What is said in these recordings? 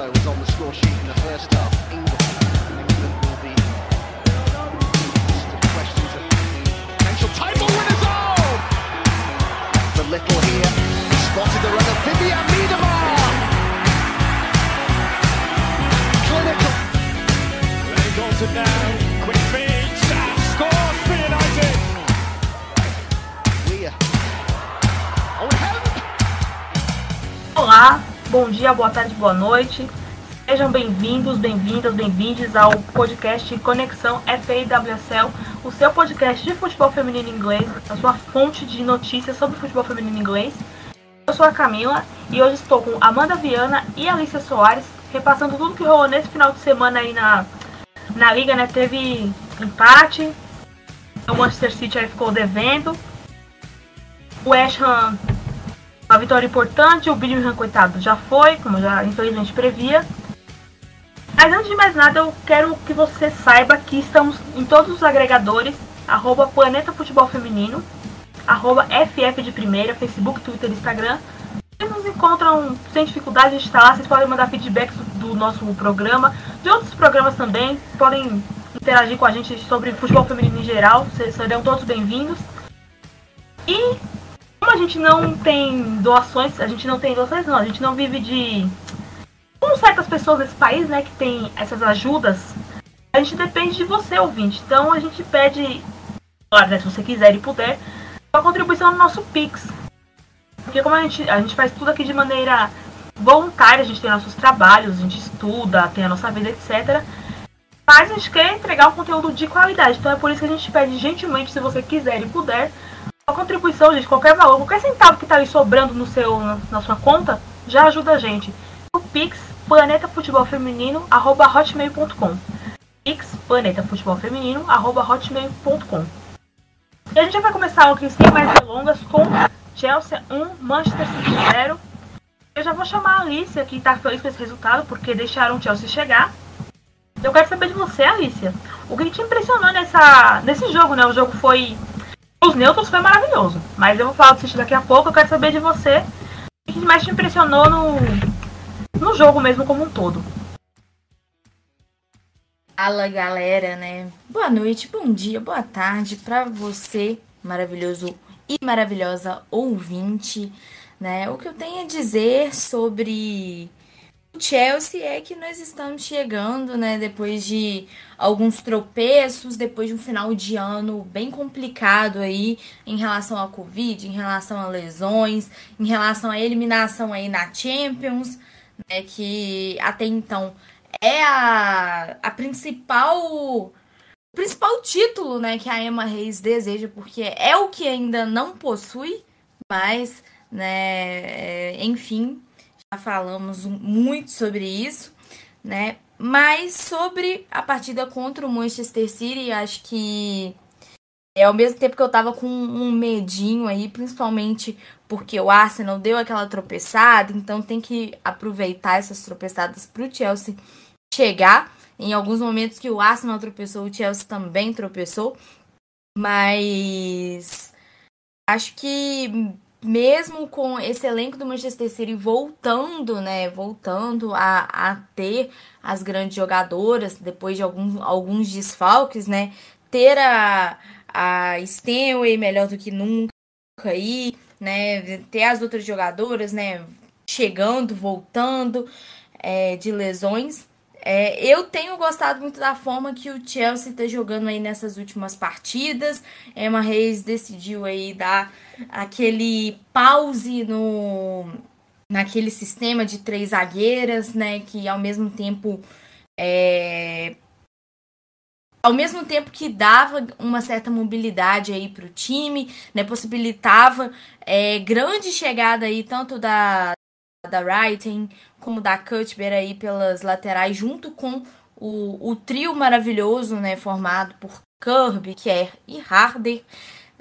also was on the score sheet in the first half. England, England will be just questions of potential title winners. Oh! The little here spotted the runner Vivian Miedemar. Clinical. Ray Dalton now, quick feed, Sam scores for United. Weir. Oh, help! Olá, bom dia, boa tarde, boa noite. Sejam bem-vindos, bem-vindas, bem-vindes ao podcast Conexão FAWSL, o seu podcast de futebol feminino inglês, a sua fonte de notícias sobre futebol feminino inglês. Eu sou a Camila e hoje estou com Amanda Viana e Alicia Soares, repassando tudo que rolou nesse final de semana aí na, na liga, né? Teve empate, o Manchester City aí ficou devendo, o West Ham uma vitória importante, o Birmingham, coitado, já foi, como já infelizmente previa. Mas antes de mais nada, eu quero que você saiba que estamos em todos os agregadores, arroba Planeta Futebol Feminino, arroba FF de Primeira, Facebook, Twitter, Instagram. Vocês nos encontram sem dificuldade, a gente está lá, vocês podem mandar feedbacks do, nosso programa, de outros programas também, podem interagir com a gente sobre futebol feminino em geral, vocês serão todos bem-vindos. E como a gente não tem doações, a gente não tem doações não, a gente não vive de. Como certas pessoas nesse país, né, que tem essas ajudas, a gente depende de você, ouvinte. Então a gente pede, claro, né, se você quiser e puder, uma contribuição no nosso Pix. Porque como a gente, a gente faz tudo aqui de maneira voluntária, a gente tem nossos trabalhos, a gente estuda, tem a nossa vida, etc. Mas a gente quer entregar um conteúdo de qualidade. Então é por isso que a gente pede gentilmente, se você quiser e puder, contribuição, gente, qualquer valor, qualquer centavo que tá ali sobrando no seu, na, na sua conta, já ajuda a gente. O Pix, planetafutebolfeminino.hotmail.com Pix, planetafutebolfeminino.hotmail.com E a gente vai começar aqui sem mais delongas com Chelsea 1, Manchester City 0. Eu já vou chamar a Alicia, que tá feliz com esse resultado, porque deixaram o Chelsea chegar. Eu quero saber de você, Alicia. O que te impressionou nessa, nesse jogo, né? O jogo foi os neutros foi maravilhoso. Mas eu vou falar City daqui a pouco. Eu quero saber de você o que mais te impressionou no, no jogo mesmo como um todo. Fala galera, né? Boa noite, bom dia, boa tarde para você, maravilhoso e maravilhosa ouvinte, né? O que eu tenho a dizer sobre Chelsea é que nós estamos chegando, né, depois de alguns tropeços, depois de um final de ano bem complicado aí em relação à Covid, em relação a lesões, em relação à eliminação aí na Champions, né, que até então é a, a principal o principal título, né, que a Emma Reis deseja, porque é o que ainda não possui, mas, né, enfim, já falamos muito sobre isso, né? Mas sobre a partida contra o Manchester City, acho que é ao mesmo tempo que eu tava com um medinho aí, principalmente porque o Arsenal deu aquela tropeçada, então tem que aproveitar essas tropeçadas pro Chelsea chegar. Em alguns momentos que o Arsenal tropeçou, o Chelsea também tropeçou. Mas acho que mesmo com esse elenco do Manchester City voltando, né, voltando a, a ter as grandes jogadoras depois de alguns, alguns desfalques, né, ter a, a Stenway melhor do que nunca aí, né, ter as outras jogadoras, né, chegando, voltando é, de lesões. É, eu tenho gostado muito da forma que o Chelsea está jogando aí nessas últimas partidas. Emma Reis decidiu aí dar aquele pause no naquele sistema de três zagueiras, né, que ao mesmo tempo é, ao mesmo tempo que dava uma certa mobilidade aí para o time, né, possibilitava é, grande chegada aí tanto da da Writing como da Cuthbert aí pelas laterais, junto com o, o trio maravilhoso, né, formado por Kirby, Kerr e Harder.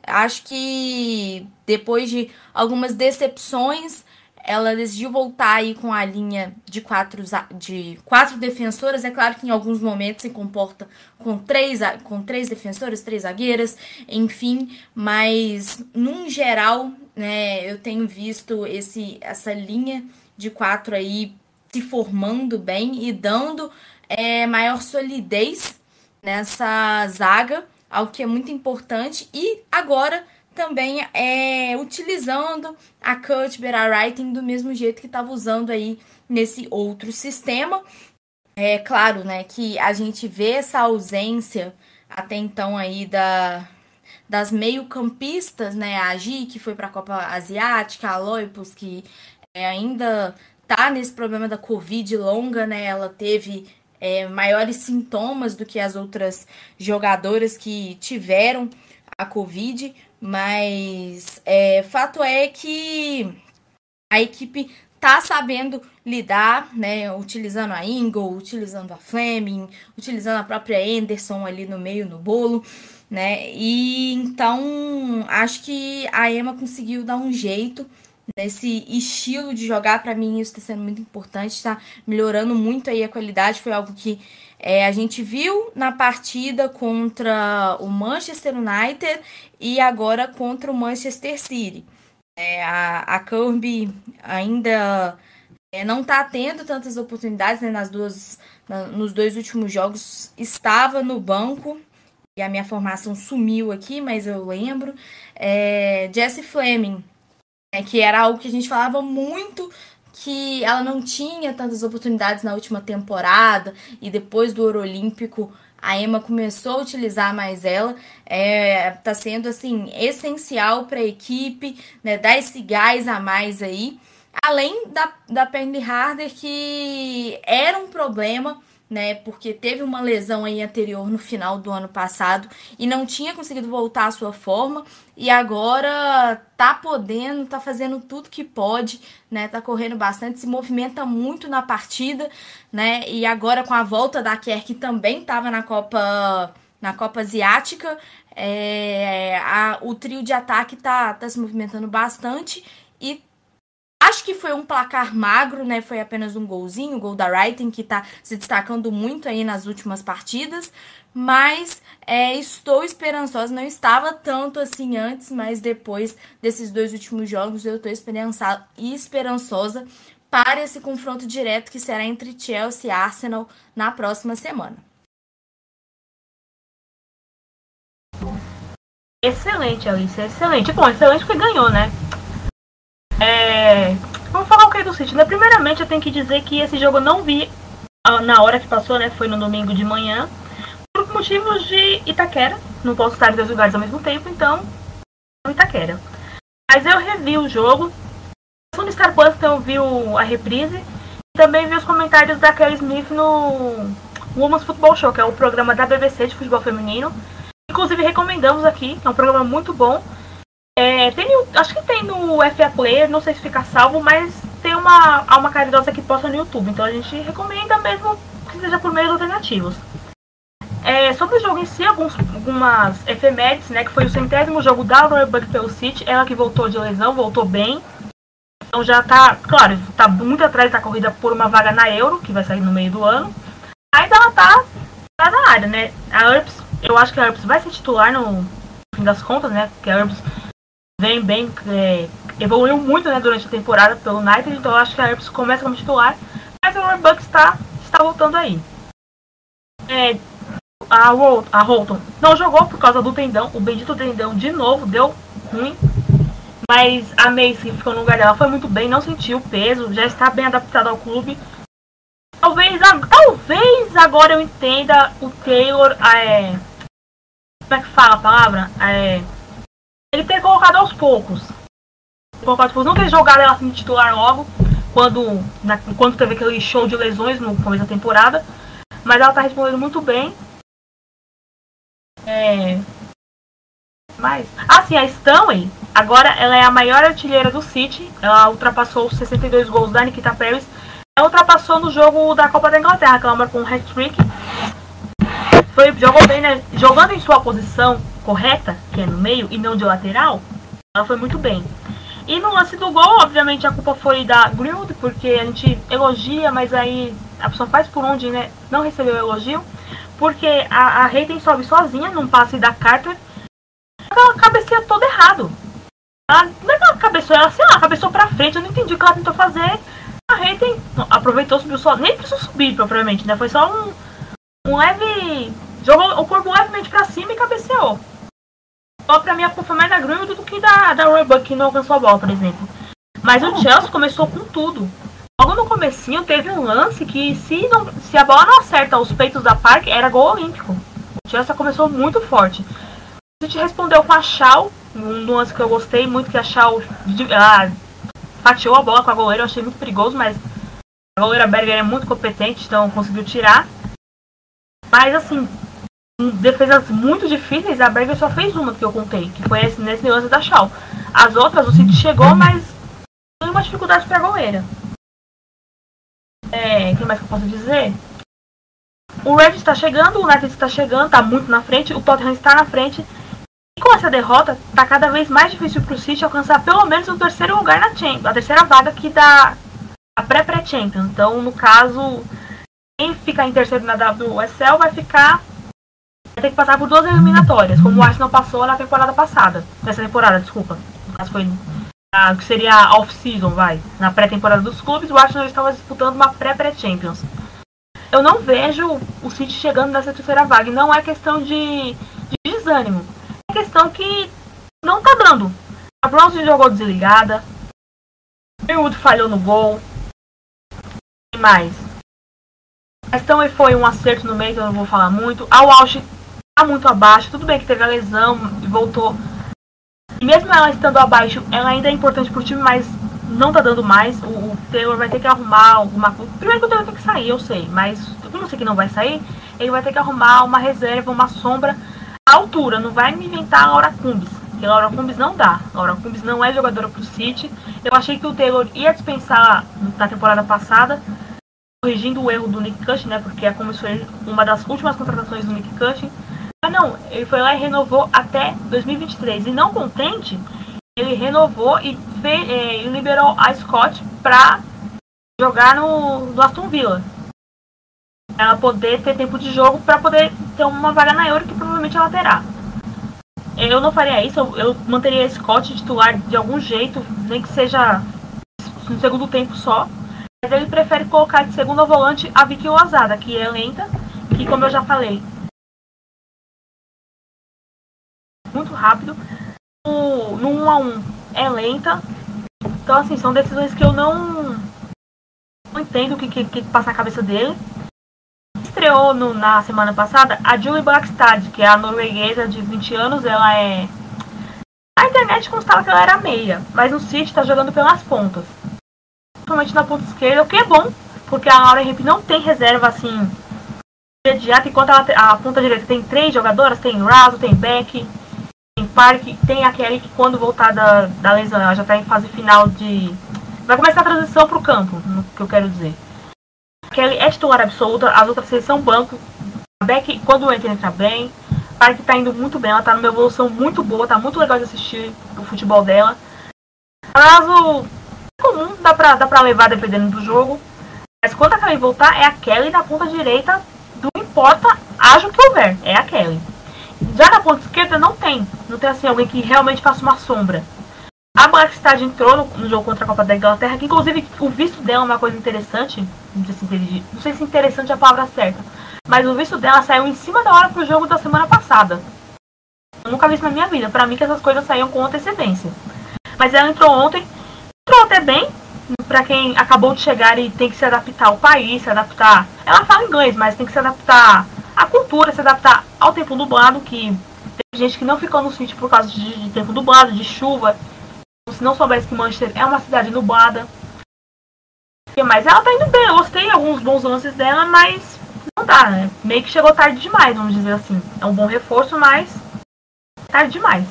Acho que depois de algumas decepções, ela decidiu voltar aí com a linha de quatro, de quatro defensoras. É claro que em alguns momentos se comporta com três, com três defensoras, três zagueiras, enfim, mas num geral, né, eu tenho visto esse, essa linha de quatro aí se formando bem e dando é, maior solidez nessa zaga, algo que é muito importante. E agora também é utilizando a Cuthbert, a Writing do mesmo jeito que estava usando aí nesse outro sistema. É claro, né, que a gente vê essa ausência até então aí da das meio-campistas, né, a Gi, que foi para a Copa Asiática, a Loipos, que é, ainda tá nesse problema da Covid longa, né, ela teve é, maiores sintomas do que as outras jogadoras que tiveram a Covid, mas é, fato é que a equipe tá sabendo lidar, né, utilizando a Ingle, utilizando a Fleming, utilizando a própria Anderson ali no meio no bolo, né? E então acho que a Emma conseguiu dar um jeito nesse estilo de jogar. Para mim isso está sendo muito importante, está melhorando muito aí a qualidade. Foi algo que é, a gente viu na partida contra o Manchester United e agora contra o Manchester City. É, a, a Kirby ainda é, não está tendo tantas oportunidades né, nas duas, na, nos dois últimos jogos. Estava no banco e a minha formação sumiu aqui, mas eu lembro. É, Jesse Fleming, é, que era algo que a gente falava muito que ela não tinha tantas oportunidades na última temporada e depois do Ouro Olímpico a Emma começou a utilizar mais ela, é, tá sendo assim essencial para a equipe, né, dar esse gás a mais aí. Além da, da Penny Harder, que era um problema, né? Porque teve uma lesão aí anterior no final do ano passado e não tinha conseguido voltar à sua forma e agora tá podendo, tá fazendo tudo que pode, né? Tá correndo bastante, se movimenta muito na partida, né? E agora com a volta da Kerr que também estava na Copa na Copa Asiática, é, a, o trio de ataque tá, tá se movimentando bastante e Acho que foi um placar magro, né? Foi apenas um golzinho, o gol da Wrighting, que tá se destacando muito aí nas últimas partidas. Mas é, estou esperançosa, não estava tanto assim antes, mas depois desses dois últimos jogos eu estou esperançosa para esse confronto direto que será entre Chelsea e Arsenal na próxima semana. Excelente, Alice, excelente. Bom, excelente porque ganhou, né? É... Vamos falar o que do City, né? Primeiramente, eu tenho que dizer que esse jogo eu não vi ah, na hora que passou, né? Foi no domingo de manhã. Por motivos de Itaquera. Não posso estar em dois lugares ao mesmo tempo, então. Itaquera. Mas eu revi o jogo. No Star Plus, então eu vi a reprise. E também vi os comentários da Kelly Smith no Women's Football Show, que é o programa da BBC de futebol feminino. Inclusive recomendamos aqui, é um programa muito bom. É, tem, acho que tem no FA Player, não sei se fica salvo, mas tem uma alma caridosa que posta no YouTube. Então a gente recomenda mesmo que seja por meios alternativos. É, sobre o jogo em si, alguns, algumas efemérides, né? Que foi o centésimo jogo da Roebuck pelo City. Ela que voltou de lesão, voltou bem. Então já tá, claro, tá muito atrás da corrida por uma vaga na Euro, que vai sair no meio do ano. Ainda ela tá, tá na área, né? A Herbs, eu acho que a Herbs vai ser titular no fim das contas, né? Porque a Herbs vem bem, é, evoluiu muito né, durante a temporada pelo United, então acho que a Herbs começa como titular, mas o Bucks está, está voltando aí. É, a, a Holton não jogou por causa do tendão, o bendito tendão de novo deu ruim, mas a Macy ficou no lugar dela foi muito bem, não sentiu peso, já está bem adaptada ao clube. Talvez, talvez agora eu entenda o Taylor, é, como é que fala a palavra? É, ele ter colocado aos poucos. Não ter jogado ela assim titular logo, quando, na, quando teve aquele show de lesões no começo da temporada. Mas ela tá respondendo muito bem. É. Mas. Ah, sim, a Stanley, agora ela é a maior artilheira do City. Ela ultrapassou os 62 gols da Nikita Paris. Ela ultrapassou no jogo da Copa da Inglaterra, que ela marcou um hat-trick. Foi, jogou bem, né? Jogando em sua posição, correta, que é no meio, e não de lateral, ela foi muito bem. E no lance do gol, obviamente a culpa foi da Greenwood, porque a gente elogia, mas aí a pessoa faz por onde né, não recebeu elogio. Porque a, a Hayden sobe sozinha num passe da Carter. Ela cabeceia todo errado. Ela, não é que ela cabeceou, ela, sei lá, cabeceou pra frente. Eu não entendi o que ela tentou fazer. A Hayden aproveitou, subiu só. Nem precisou subir, propriamente, né? Foi só um, um leve. Jogou o corpo levemente pra cima e cabeceou. Só pra mim foi mais da Greenwood do que da, da Roebuck, que não alcançou a bola, por exemplo. Mas o Chelsea começou com tudo. Logo no comecinho teve um lance que se, não, se a bola não acerta os peitos da Park, era gol olímpico. O Chelsea começou muito forte. A gente respondeu com a Shaw, um lance que eu gostei muito, que a Shaw ah, fatiou a bola com a goleira, eu achei muito perigoso, mas a goleira Berger é muito competente, então conseguiu tirar. Mas assim, defesas muito difíceis, a Berger só fez uma que eu contei, que foi esse, nesse lance da Shaw. As outras, o City chegou, mas tem uma dificuldade para a goleira. É, o que mais que eu posso dizer? O Red está chegando, o United está chegando, está muito na frente, o Tottenham está na frente. E com essa derrota, está cada vez mais difícil para o City alcançar pelo menos o terceiro lugar na Champions, a terceira vaga que dá a pré-pré-Champions. Então, no caso, quem ficar em terceiro na WSL vai ficar vai ter que passar por duas eliminatórias, como o Arsenal passou na temporada passada. Nessa temporada, desculpa. No caso foi a, que seria a off-season, vai. Na pré-temporada dos clubes, o Arsenal estava disputando uma pré-pré-Champions. Eu não vejo o City chegando nessa terceira vaga. Não é questão de, de desânimo. É questão que não tá dando. A Bronze jogou desligada. O Greenwood falhou no gol. E mais. A Stanley foi um acerto no meio, que eu não vou falar muito. A Walsh tá muito abaixo. Tudo bem que teve a lesão e voltou e mesmo ela estando abaixo, ela ainda é importante pro time, mas não tá dando mais. O, o Taylor vai ter que arrumar alguma coisa. Primeiro que o Taylor tem que sair, eu sei, mas eu não sei que não vai sair. Ele vai ter que arrumar uma reserva, uma sombra à altura. Não vai me inventar a Laura Cumbis. Porque a Laura Cumbis não dá. A Laura Cumbis não é jogadora pro City. Eu achei que o Taylor ia dispensar na temporada passada, corrigindo o erro do Nick Cushing, né? Porque a Cumbis foi uma das últimas contratações do Nick Cushing. Ah, não, ele foi lá e renovou até 2023. E não contente, ele renovou e fez, é, liberou a Scott para jogar no, no Aston Villa. Ela poder ter tempo de jogo para poder ter uma vaga na Euro que provavelmente ela terá. Eu não faria isso, eu manteria a Scott titular de algum jeito, nem que seja no segundo tempo só. Mas ele prefere colocar de segundo volante a Vicky Lozada, que é lenta, que como eu já falei, muito rápido. No, no 1 a 1 é lenta. Então, assim, são decisões que eu não, não entendo o que, que, que passa na cabeça dele. Estreou no, na semana passada a Julie Blackstad, que é a norueguesa de 20 anos. Ela é. A internet constava que ela era meia, mas no City está jogando pelas pontas. Principalmente na ponta esquerda, o que é bom, porque a Laura Hemp não tem reserva assim imediata, enquanto ela, a ponta direita tem três jogadoras, tem Raso, tem Beck, Park tem a Kelly que quando voltar da, da lesão, ela já está em fase final de. Vai começar a transição para o campo, no que eu quero dizer. A Kelly é titular absoluta, as outras seis são banco. A Beck, quando entra, entra bem. Park está indo muito bem, ela está numa evolução muito boa, tá muito legal de assistir o futebol dela. Caso comum, dá pra, dá pra levar dependendo do jogo. Mas quando a Kelly voltar, é a Kelly na ponta direita, não importa, haja o que houver, é a Kelly. Já na ponta esquerda não tem. Não tem assim alguém que realmente faça uma sombra. A Blackstad entrou no, no, jogo contra a Copa da Inglaterra, que inclusive o visto dela é uma coisa interessante. Não sei, se não sei se interessante é a palavra certa. Mas o visto dela saiu em cima da hora pro jogo da semana passada. Eu nunca vi isso na minha vida. Pra mim que essas coisas saíam com antecedência. Mas ela entrou ontem, entrou até bem. Pra quem acabou de chegar e tem que se adaptar ao país, se adaptar. Ela fala inglês, mas tem que se adaptar à cultura, se adaptar ao tempo nublado, que tem gente que não ficou no sítio por causa de, de tempo nublado, de chuva. Se não soubesse que Manchester é uma cidade nublada. Mas ela tá indo bem, eu gostei alguns bons lances dela, mas não dá, né? Meio que chegou tarde demais, vamos dizer assim. É um bom reforço, mas tarde demais.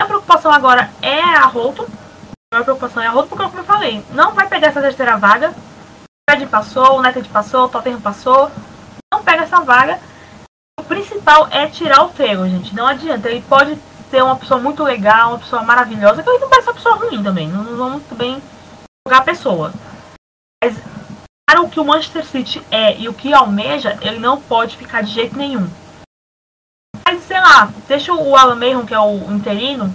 A preocupação agora é a Holton. A preocupação é a Holton, porque como eu falei, não vai pegar essa terceira vaga. O Fred passou, o United passou, o Tottenham passou. Não pega essa vaga o principal é tirar o Taylor, gente. Não adianta. Ele pode ser uma pessoa muito legal, uma pessoa maravilhosa, que ele não parece uma pessoa ruim também. Não, vamos bem jogar a pessoa. Mas para o que o Manchester City é e o que almeja, ele não pode ficar de jeito nenhum. Mas, sei lá, deixa o Alan Mayron, que é o interino,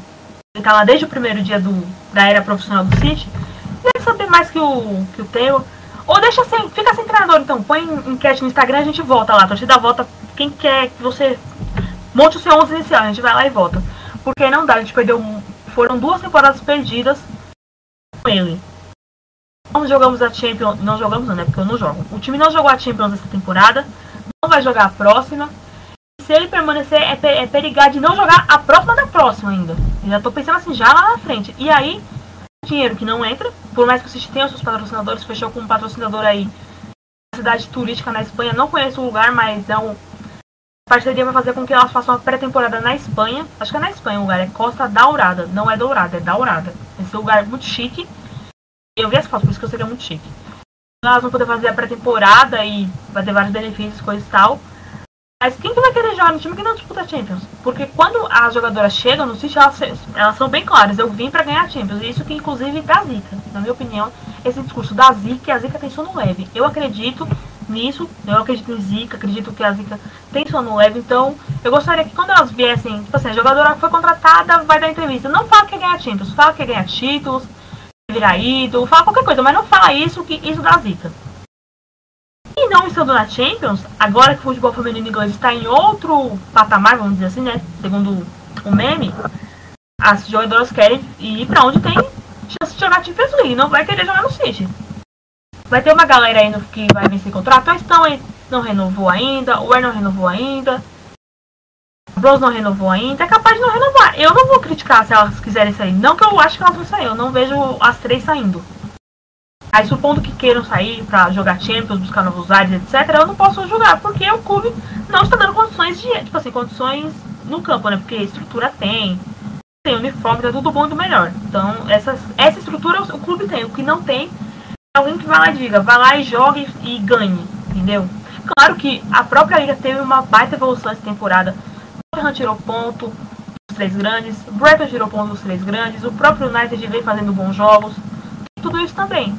ele tá lá desde o primeiro dia do, da era profissional do City, Deve saber mais que o, que o Theo. Ou deixa sem, fica sem treinador então. Põe enquete no Instagram a gente volta lá. A torcida volta. Quem quer que você monte o seu 11 inicial, a gente vai lá e volta. Porque não dá, a gente perdeu. Foram duas temporadas perdidas com ele. Não jogamos a Champions. Não jogamos, não, né? Porque eu não jogo. O time não jogou a Champions essa temporada. Não vai jogar a próxima. Se ele permanecer, é, é perigar de não jogar a próxima da próxima ainda. Eu já tô pensando assim, já lá na frente. E aí, dinheiro que não entra, por mais que vocês tenham seus patrocinadores, fechou com um patrocinador aí, cidade turística na Espanha, não conheço o lugar, mas é um parceria vai fazer com que elas façam uma pré-temporada na Espanha. Acho que é na Espanha o lugar, é Costa Daurada, não é Dourada, é Daurada. Esse lugar é muito chique. Eu vi as fotos, por isso que eu sei que é muito chique. Elas vão poder fazer a pré-temporada e vai ter vários benefícios, coisa e tal. Mas quem que vai querer jogar no time que não disputa Champions? Porque quando as jogadoras chegam no City, elas, elas são bem claras. Eu vim para ganhar Champions. Isso que inclusive dá zica. Na minha opinião, esse discurso da zica, a zica tem sono leve. Eu acredito nisso. Eu acredito em zica, acredito que a zica tem sono leve. Então, eu gostaria que quando elas viessem, tipo assim, a jogadora foi contratada vai dar entrevista. Não fala que quer ganhar Champions, fala que quer ganhar títulos, virar ídolo, fala qualquer coisa, mas não fala isso que isso dá zica. Não estando na Champions, agora que o futebol feminino inglês está em outro patamar, vamos dizer assim, né? Segundo o meme, as jogadoras querem ir para onde tem chance de jogar Champions League, não vai querer jogar no City. Vai ter uma galera aí que vai vencer contrato, a Stão não renovou ainda, o Er não renovou ainda, o Bros não renovou ainda, é capaz de não renovar. Eu não vou criticar se elas quiserem sair, não que eu acho que elas vão sair, eu não vejo as três saindo. Aí supondo que queiram sair para jogar Champions, buscar novos ares, etc., eu não posso julgar, porque o clube não está dando condições de, tipo assim, condições no campo, né? Porque estrutura tem, tem uniforme, tá tudo bom e do melhor. Então, essa, essa estrutura o clube tem. O que não tem é alguém que vai lá e diga, vai lá e jogue e ganhe, entendeu? Claro que a própria liga teve uma baita evolução essa temporada. Tottenham tirou ponto dos três grandes, Brighton tirou ponto dos três grandes, o próprio United vem fazendo bons jogos. Tudo isso também.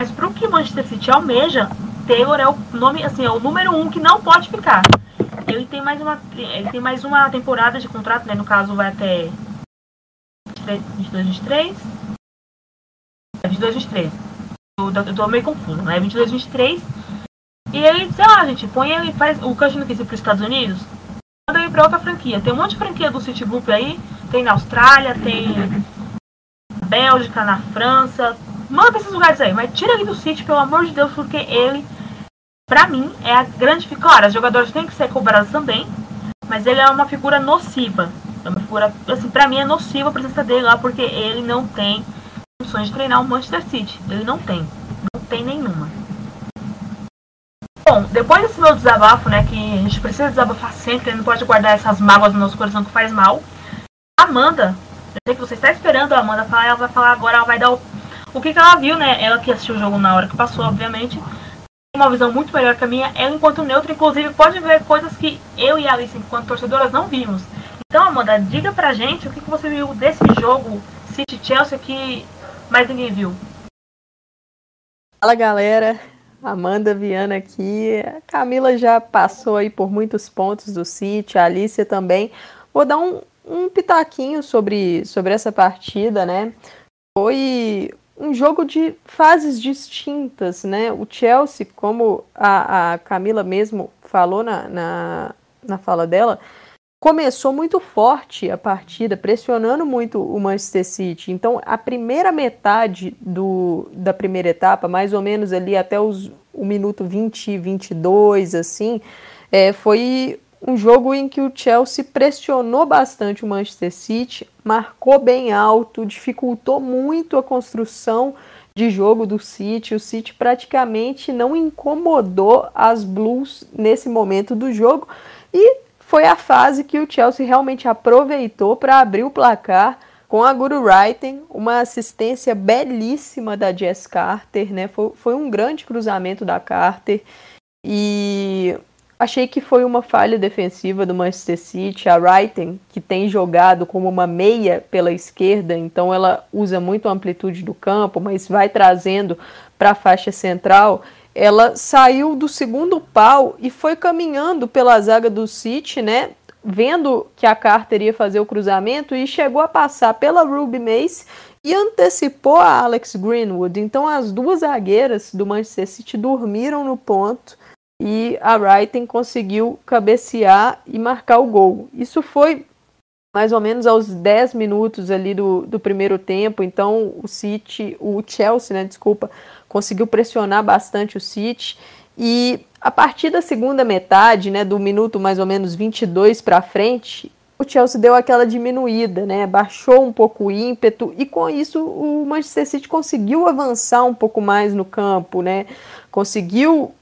Mas para o que Manchester City almeja, Taylor é o nome, assim, é o número um que não pode ficar. Ele tem mais uma, ele tem mais uma temporada de contrato, né? No caso vai até 22, 23. É 22, 23. Eu, eu tô meio confuso, né? 22, 23. E ele, sei lá, gente, põe ele, faz o Cushing quis ir para os Estados Unidos, manda ele para outra franquia. Tem um monte de franquia do City Group aí, tem na Austrália, tem na Bélgica, na França, Manda esses lugares aí, mas tira ele do City, pelo amor de Deus, porque ele, pra mim, é a grande. Claro, os jogadores têm que ser cobrados também, mas ele é uma figura nociva. É uma figura, assim, pra mim é nociva a presença dele lá, porque ele não tem condições de treinar o Manchester City. Ele não tem. Não tem nenhuma. Bom, depois desse meu desabafo, né, que a gente precisa desabafar sempre, não pode guardar essas mágoas no nosso coração que faz mal. Amanda, eu sei que você está esperando a Amanda falar, ela vai falar agora, ela vai dar o o que, que ela viu, né? Ela que assistiu o jogo na hora que passou, obviamente, tem uma visão muito melhor que a minha. Ela, enquanto neutra, inclusive, pode ver coisas que eu e a Alice, enquanto torcedoras, não vimos. Então, Amanda, diga pra gente o que, que você viu desse jogo City-Chelsea que mais ninguém viu. Fala, galera. Amanda Viana aqui. A Camila já passou aí por muitos pontos do City, a Alicia também. Vou dar um, um pitaquinho sobre, sobre essa partida, né? Foi um jogo de fases distintas, né? O Chelsea, como a, a Camila mesmo falou na, na, na fala dela, começou muito forte a partida, pressionando muito o Manchester City. Então, a primeira metade do, da primeira etapa, mais ou menos ali até os, o minuto 20, 22, assim, é, foi um jogo em que o Chelsea pressionou bastante o Manchester City, marcou bem alto, dificultou muito a construção de jogo do City. O City praticamente não incomodou as Blues nesse momento do jogo e foi a fase que o Chelsea realmente aproveitou para abrir o placar com a Guru Wrighten, uma assistência belíssima da Jess Carter, né? Foi, foi um grande cruzamento da Carter e Achei que foi uma falha defensiva do Manchester City. A Wrighten, que tem jogado como uma meia pela esquerda, então ela usa muito a amplitude do campo, mas vai trazendo para a faixa central. Ela saiu do segundo pau e foi caminhando pela zaga do City, né? Vendo que a Carter ia fazer o cruzamento e chegou a passar pela Ruby Mace e antecipou a Alex Greenwood. Então as duas zagueiras do Manchester City dormiram no ponto e a Wrighton conseguiu cabecear e marcar o gol. Isso foi mais ou menos aos 10 minutos ali do, do primeiro tempo. Então o City, o Chelsea, né, desculpa, conseguiu pressionar bastante o City. E a partir da segunda metade, né, do minuto mais ou menos 22 para frente, o Chelsea deu aquela diminuída, né? Baixou um pouco o ímpeto e com isso o Manchester City conseguiu avançar um pouco mais no campo, né? Conseguiu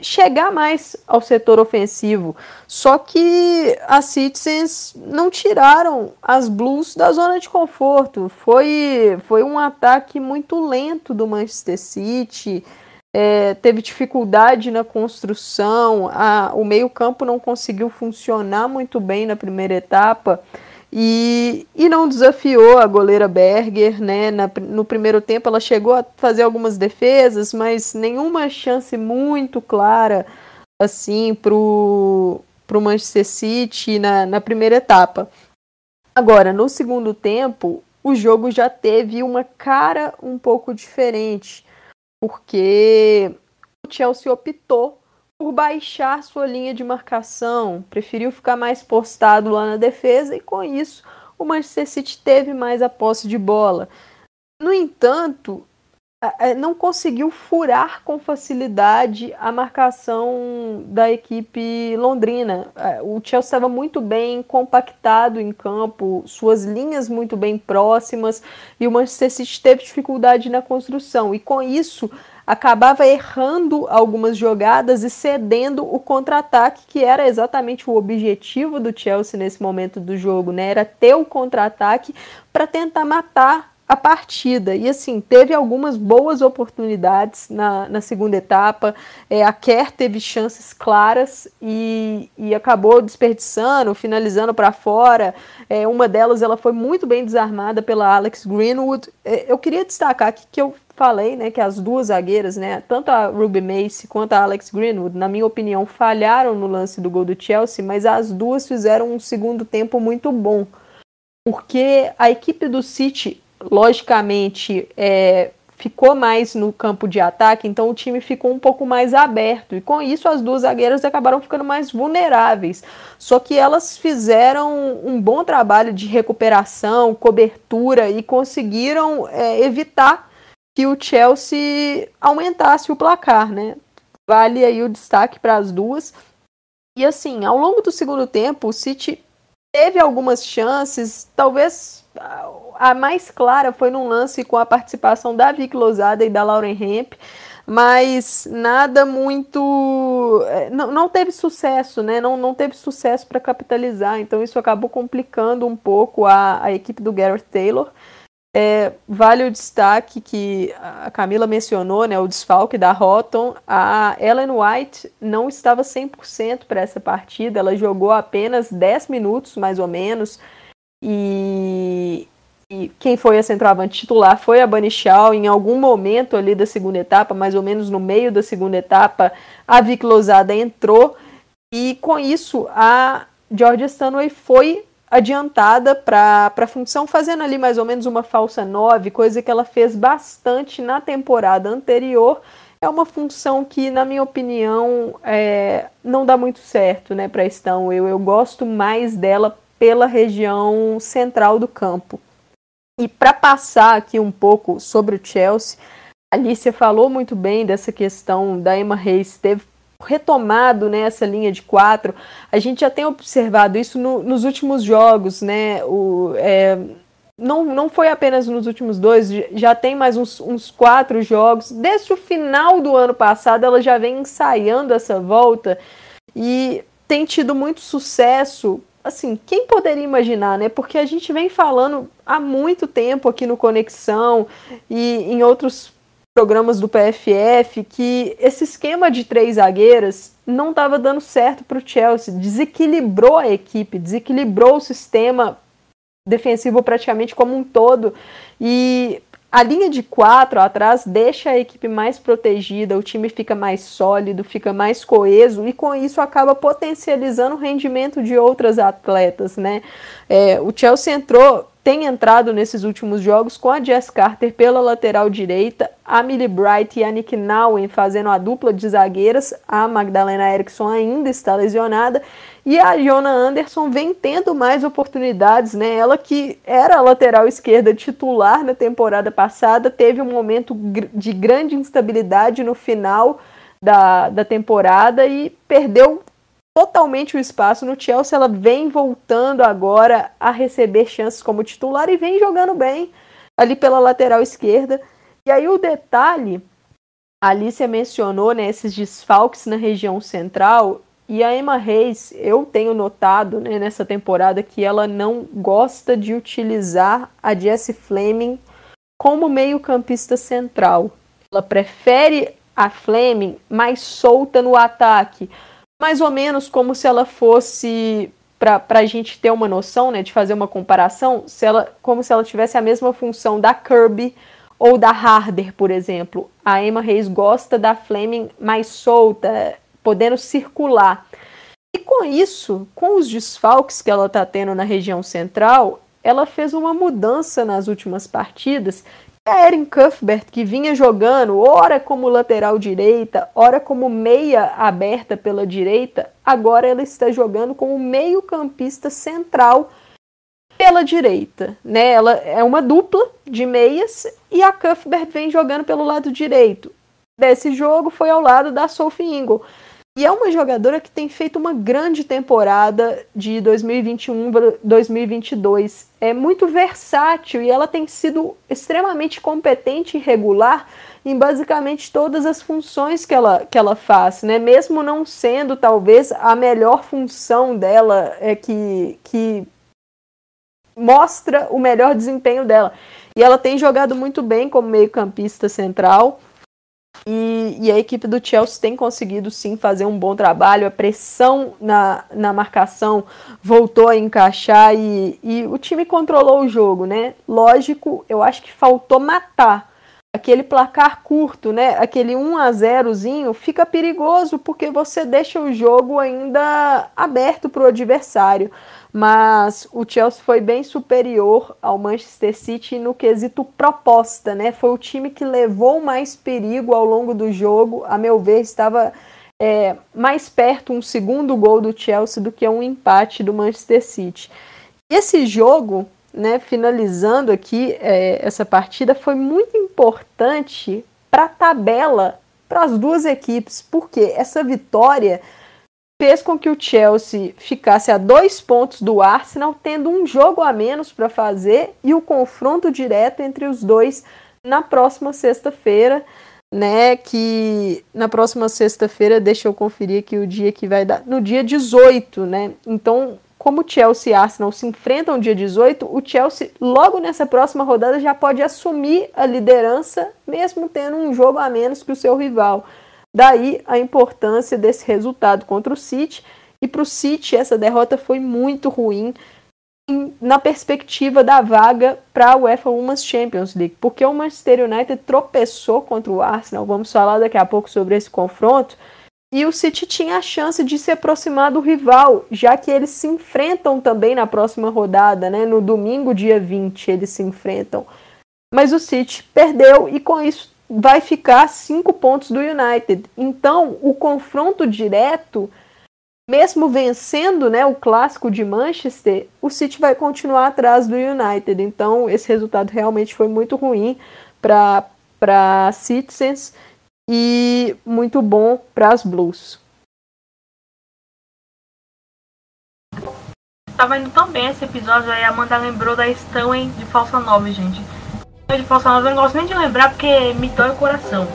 chegar mais ao setor ofensivo. Só que as Citizens não tiraram as Blues da zona de conforto. Foi, foi um ataque muito lento do Manchester City é, teve dificuldade na construção, a, o meio-campo não conseguiu funcionar muito bem na primeira etapa e, e não desafiou a goleira Berger. Né? Na, no primeiro tempo ela chegou a fazer algumas defesas, mas nenhuma chance muito clara assim para o Manchester City na, na primeira etapa. Agora, no segundo tempo, o jogo já teve uma cara um pouco diferente porque o Chelsea optou por baixar sua linha de marcação, preferiu ficar mais postado lá na defesa e com isso o Manchester City teve mais a posse de bola. No entanto, não conseguiu furar com facilidade a marcação da equipe londrina. O Chelsea estava muito bem compactado em campo, suas linhas muito bem próximas, e o Manchester City teve dificuldade na construção. E com isso, acabava errando algumas jogadas e cedendo o contra-ataque, que era exatamente o objetivo do Chelsea nesse momento do jogo, né? Era ter o contra-ataque para tentar matar a partida. E assim, teve algumas boas oportunidades na, na segunda etapa. É, a Kerr teve chances claras e, e acabou desperdiçando, finalizando para fora. É, uma delas ela foi muito bem desarmada pela Alex Greenwood. É, eu queria destacar aqui que eu falei, né, que as duas zagueiras, né, tanto a Ruby Mace quanto a Alex Greenwood, na minha opinião, falharam no lance do gol do Chelsea, mas as duas fizeram um segundo tempo muito bom. Porque a equipe do City logicamente, é, ficou mais no campo de ataque, então o time ficou um pouco mais aberto. E com isso, as duas zagueiras acabaram ficando mais vulneráveis. Só que elas fizeram um bom trabalho de recuperação, cobertura e conseguiram é, evitar que o Chelsea aumentasse o placar, né? Vale aí o destaque para as duas. E assim, ao longo do segundo tempo, o City teve algumas chances, talvez a mais clara foi num lance com a participação da Vicky Lozada e da Lauren Hemp, mas nada muito. É, não, não teve sucesso, né? Não, não teve sucesso para capitalizar, então isso acabou complicando um pouco a, a equipe do Gareth Taylor. É, vale o destaque que a Camila mencionou, né, o desfalque da Houghton. A Ellen White não estava 100% para essa partida, ela jogou apenas 10 minutos, mais ou menos, e, e quem foi a centroavante titular foi a Shaw. Em algum momento ali da segunda etapa, mais ou menos no meio da segunda etapa, a Vic Lozada entrou, e com isso a Georgia Stanway foi adiantada para a função, fazendo ali mais ou menos uma falsa 9, coisa que ela fez bastante na temporada anterior. É uma função que, na minha opinião, é, não dá muito certo né, para a Stão. Eu, eu gosto mais dela pela região central do campo. E para passar aqui um pouco sobre o Chelsea, a Alicia falou muito bem dessa questão da Emma Reis ter retomado né, essa linha de quatro. A gente já tem observado isso no, nos últimos jogos, né? O, é, não, não foi apenas nos últimos dois, já tem mais uns, uns quatro jogos. Desde o final do ano passado, ela já vem ensaiando essa volta e tem tido muito sucesso. Assim, quem poderia imaginar, né? Porque a gente vem falando há muito tempo aqui no Conexão e em outros programas do PFF que esse esquema de três zagueiras não estava dando certo para o Chelsea, desequilibrou a equipe, desequilibrou o sistema defensivo praticamente como um todo. E a linha de quatro atrás deixa a equipe mais protegida, o time fica mais sólido, fica mais coeso e com isso acaba potencializando o rendimento de outras atletas, né? É, o Chelsea entrou tem entrado nesses últimos jogos com a Jess Carter pela lateral direita, a Millie Bright e a Nick Nowen fazendo a dupla de zagueiras, a Magdalena Eriksson ainda está lesionada, e a Jona Anderson vem tendo mais oportunidades, né? Ela que era lateral esquerda titular na temporada passada, teve um momento de grande instabilidade no final da, da temporada e perdeu totalmente o espaço no Chelsea. Ela vem voltando agora a receber chances como titular e vem jogando bem ali pela lateral esquerda. E aí o detalhe, a Alicia mencionou né, esses desfalques na região central. E a Emma Reis, eu tenho notado né, nessa temporada que ela não gosta de utilizar a Jessie Fleming como meio-campista central. Ela prefere a Fleming mais solta no ataque, mais ou menos como se ela fosse para a gente ter uma noção, né, de fazer uma comparação, se ela, como se ela tivesse a mesma função da Kirby ou da Harder, por exemplo. A Emma Reis gosta da Fleming mais solta, podendo circular. E com isso, com os desfalques que ela está tendo na região central, ela fez uma mudança nas últimas partidas a Erin Cuthbert, que vinha jogando ora como lateral direita, ora como meia aberta pela direita, agora ela está jogando como meio-campista central pela direita. Né? Ela é uma dupla de meias e a Cuthbert vem jogando pelo lado direito. Desse jogo foi ao lado da Sophie Ingle. E é uma jogadora que tem feito uma grande temporada de 2021-2022. É muito versátil e ela tem sido extremamente competente e regular em basicamente todas as funções que ela, que ela faz, né? Mesmo não sendo talvez a melhor função dela é que, que mostra o melhor desempenho dela. E ela tem jogado muito bem como meio-campista central. E, e, a equipe do Chelsea tem conseguido sim fazer um bom trabalho. A pressão na, na marcação voltou a encaixar e, e o time controlou o jogo, né? Lógico, eu acho que faltou matar. Aquele placar curto, né? Aquele 1 a 0zinho fica perigoso porque você deixa o jogo ainda aberto para o adversário mas o Chelsea foi bem superior ao Manchester City no quesito proposta, né? Foi o time que levou mais perigo ao longo do jogo. A meu ver, estava é, mais perto um segundo gol do Chelsea do que um empate do Manchester City. Esse jogo, né, finalizando aqui é, essa partida, foi muito importante para a tabela para as duas equipes, porque essa vitória fez com que o Chelsea ficasse a dois pontos do Arsenal, tendo um jogo a menos para fazer e o confronto direto entre os dois na próxima sexta-feira, né? Que na próxima sexta-feira, deixa eu conferir aqui o dia que vai dar, no dia 18, né? Então, como Chelsea e Arsenal se enfrentam dia 18, o Chelsea, logo nessa próxima rodada, já pode assumir a liderança, mesmo tendo um jogo a menos que o seu rival. Daí a importância desse resultado contra o City. E para o City, essa derrota foi muito ruim na perspectiva da vaga para a UEFA Women's Champions League, porque o Manchester United tropeçou contra o Arsenal. Vamos falar daqui a pouco sobre esse confronto. E o City tinha a chance de se aproximar do rival, já que eles se enfrentam também na próxima rodada, né? No domingo, dia 20, eles se enfrentam. Mas o City perdeu e com isso vai ficar cinco pontos do United. Então, o confronto direto, mesmo vencendo né, o clássico de Manchester, o City vai continuar atrás do United. Então, esse resultado realmente foi muito ruim para Citizens e muito bom para as Blues. Tava indo tão bem esse episódio aí, a Amanda lembrou da Stanley de Falsa 9, gente de Nova eu não gosto nem de lembrar porque me dói o coração.